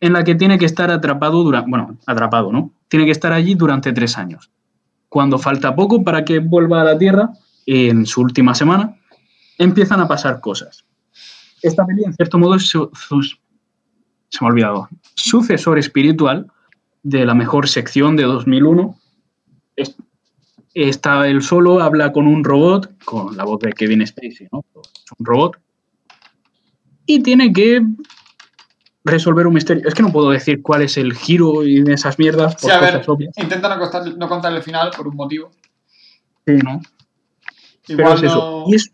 en la que tiene que estar atrapado durante, bueno, atrapado, ¿no? Tiene que estar allí durante tres años. Cuando falta poco para que vuelva a la Tierra, en su última semana, empiezan a pasar cosas. Esta peli, en cierto modo, es su- se me ha olvidado, sucesor espiritual de la mejor sección de 2001. Es- Está él solo, habla con un robot, con la voz de Kevin Spacey, ¿no? Es un robot. Y tiene que resolver un misterio. Es que no puedo decir cuál es el giro y de esas mierdas por Sí, a ver, obvias. intenta no, contar, no contar el final por un motivo. Sí, ¿no? Pero Igual es eso. Y es,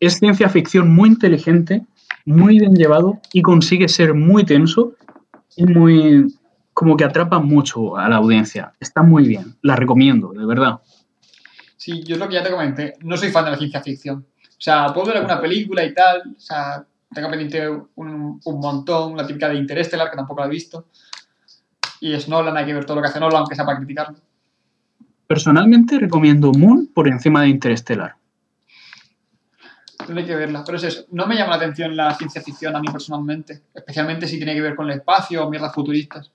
es ciencia ficción muy inteligente, muy bien llevado y consigue ser muy tenso y muy. como que atrapa mucho a la audiencia. Está muy bien. La recomiendo, de verdad. Sí, yo es lo que ya te comenté. No soy fan de la ciencia ficción. O sea, puedo ver alguna película y tal. O sea, tengo pendiente un, un montón. La típica de Interestelar, que tampoco la he visto. Y es Nolan, hay que ver todo lo que hace Nolan, aunque sea para criticarlo. Personalmente recomiendo Moon por encima de Interstellar. Tendré que verla. Pero es eso. No me llama la atención la ciencia ficción a mí personalmente. Especialmente si tiene que ver con el espacio o mierdas futuristas.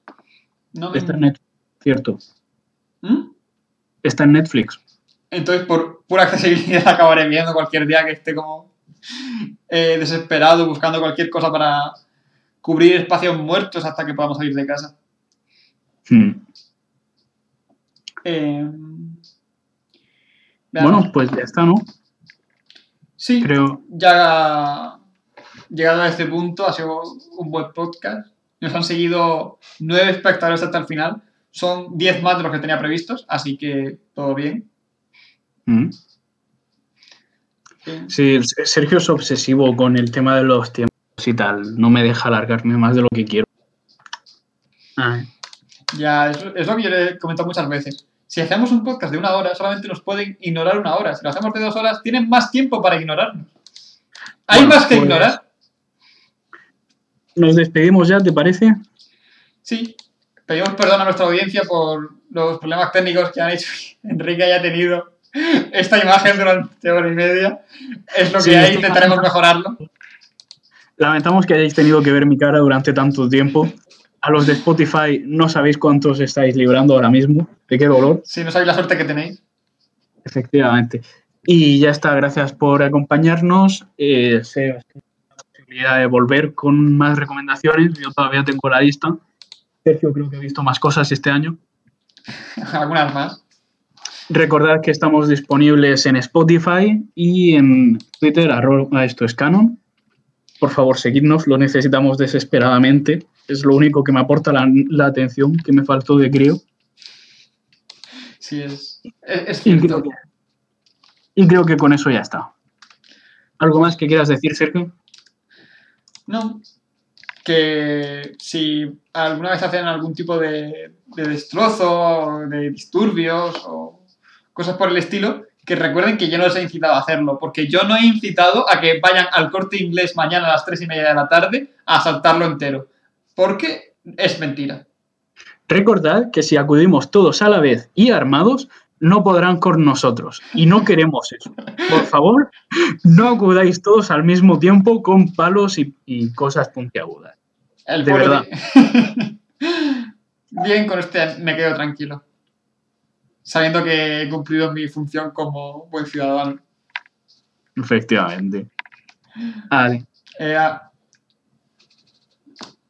No me... Está en Netflix, cierto. ¿Mm? Está en Netflix. Entonces, por pura accesibilidad, acabaré viendo cualquier día que esté como eh, desesperado, buscando cualquier cosa para cubrir espacios muertos hasta que podamos salir de casa. Hmm. Eh. Bueno, pues ya está, ¿no? Sí, Creo. ya llegado a este punto, ha sido un buen podcast. Nos han seguido nueve espectadores hasta el final. Son diez más de los que tenía previstos, así que todo bien. Eh, Sí, Sergio es obsesivo con el tema de los tiempos y tal. No me deja alargarme más de lo que quiero. Ay, Ya, es, es lo que yo le he comentado muchas veces. Si hacemos un podcast de una hora, solamente nos pueden ignorar una hora. Si lo hacemos de dos horas, tienen más tiempo para ignorarnos. ¿Hay Bueno, más que pues- ignorar? Nos despedimos ya, ¿te parece? Sí. Pedimos perdón a nuestra audiencia por los problemas técnicos que han hecho que Enrique haya tenido esta imagen durante hora y media. Es lo que Sí, hay, intentaremos mejorarlo. Lamentamos que hayáis tenido que ver mi cara durante tanto tiempo. A los de Spotify no sabéis cuántos estáis librando ahora mismo. De qué dolor, Si no sabéis la suerte que tenéis. efectivamente. Y ya está, gracias por acompañarnos. Eh, se posibilidad de volver con más recomendaciones. Yo todavía tengo la lista. Sergio creo que ha visto más cosas este año. Algunas más. Recordad que estamos disponibles en Spotify y en Twitter, arroba esto es canon. Por favor, seguidnos, lo necesitamos desesperadamente. Es lo único que me aporta la, la atención que me faltó de creo. Sí, es, es, Y creo, que, y creo que con eso ya está. ¿Algo más que quieras decir, Sergio? No. Que si alguna vez hacen algún tipo de, de destrozo, de disturbios o cosas por el estilo, que recuerden que yo no les he incitado a hacerlo, porque yo no he incitado a que vayan al corte inglés mañana a las 3 y media de la tarde a asaltarlo entero, porque es mentira. Recordad que si acudimos todos a la vez y armados, no podrán con nosotros. Y no queremos eso. Por favor, no acudáis todos al mismo tiempo con palos y, y cosas puntiagudas. El De verdad. de- Bien, con este me quedo tranquilo. Sabiendo que he cumplido mi función como buen ciudadano. Efectivamente. Vale. Eh, ah,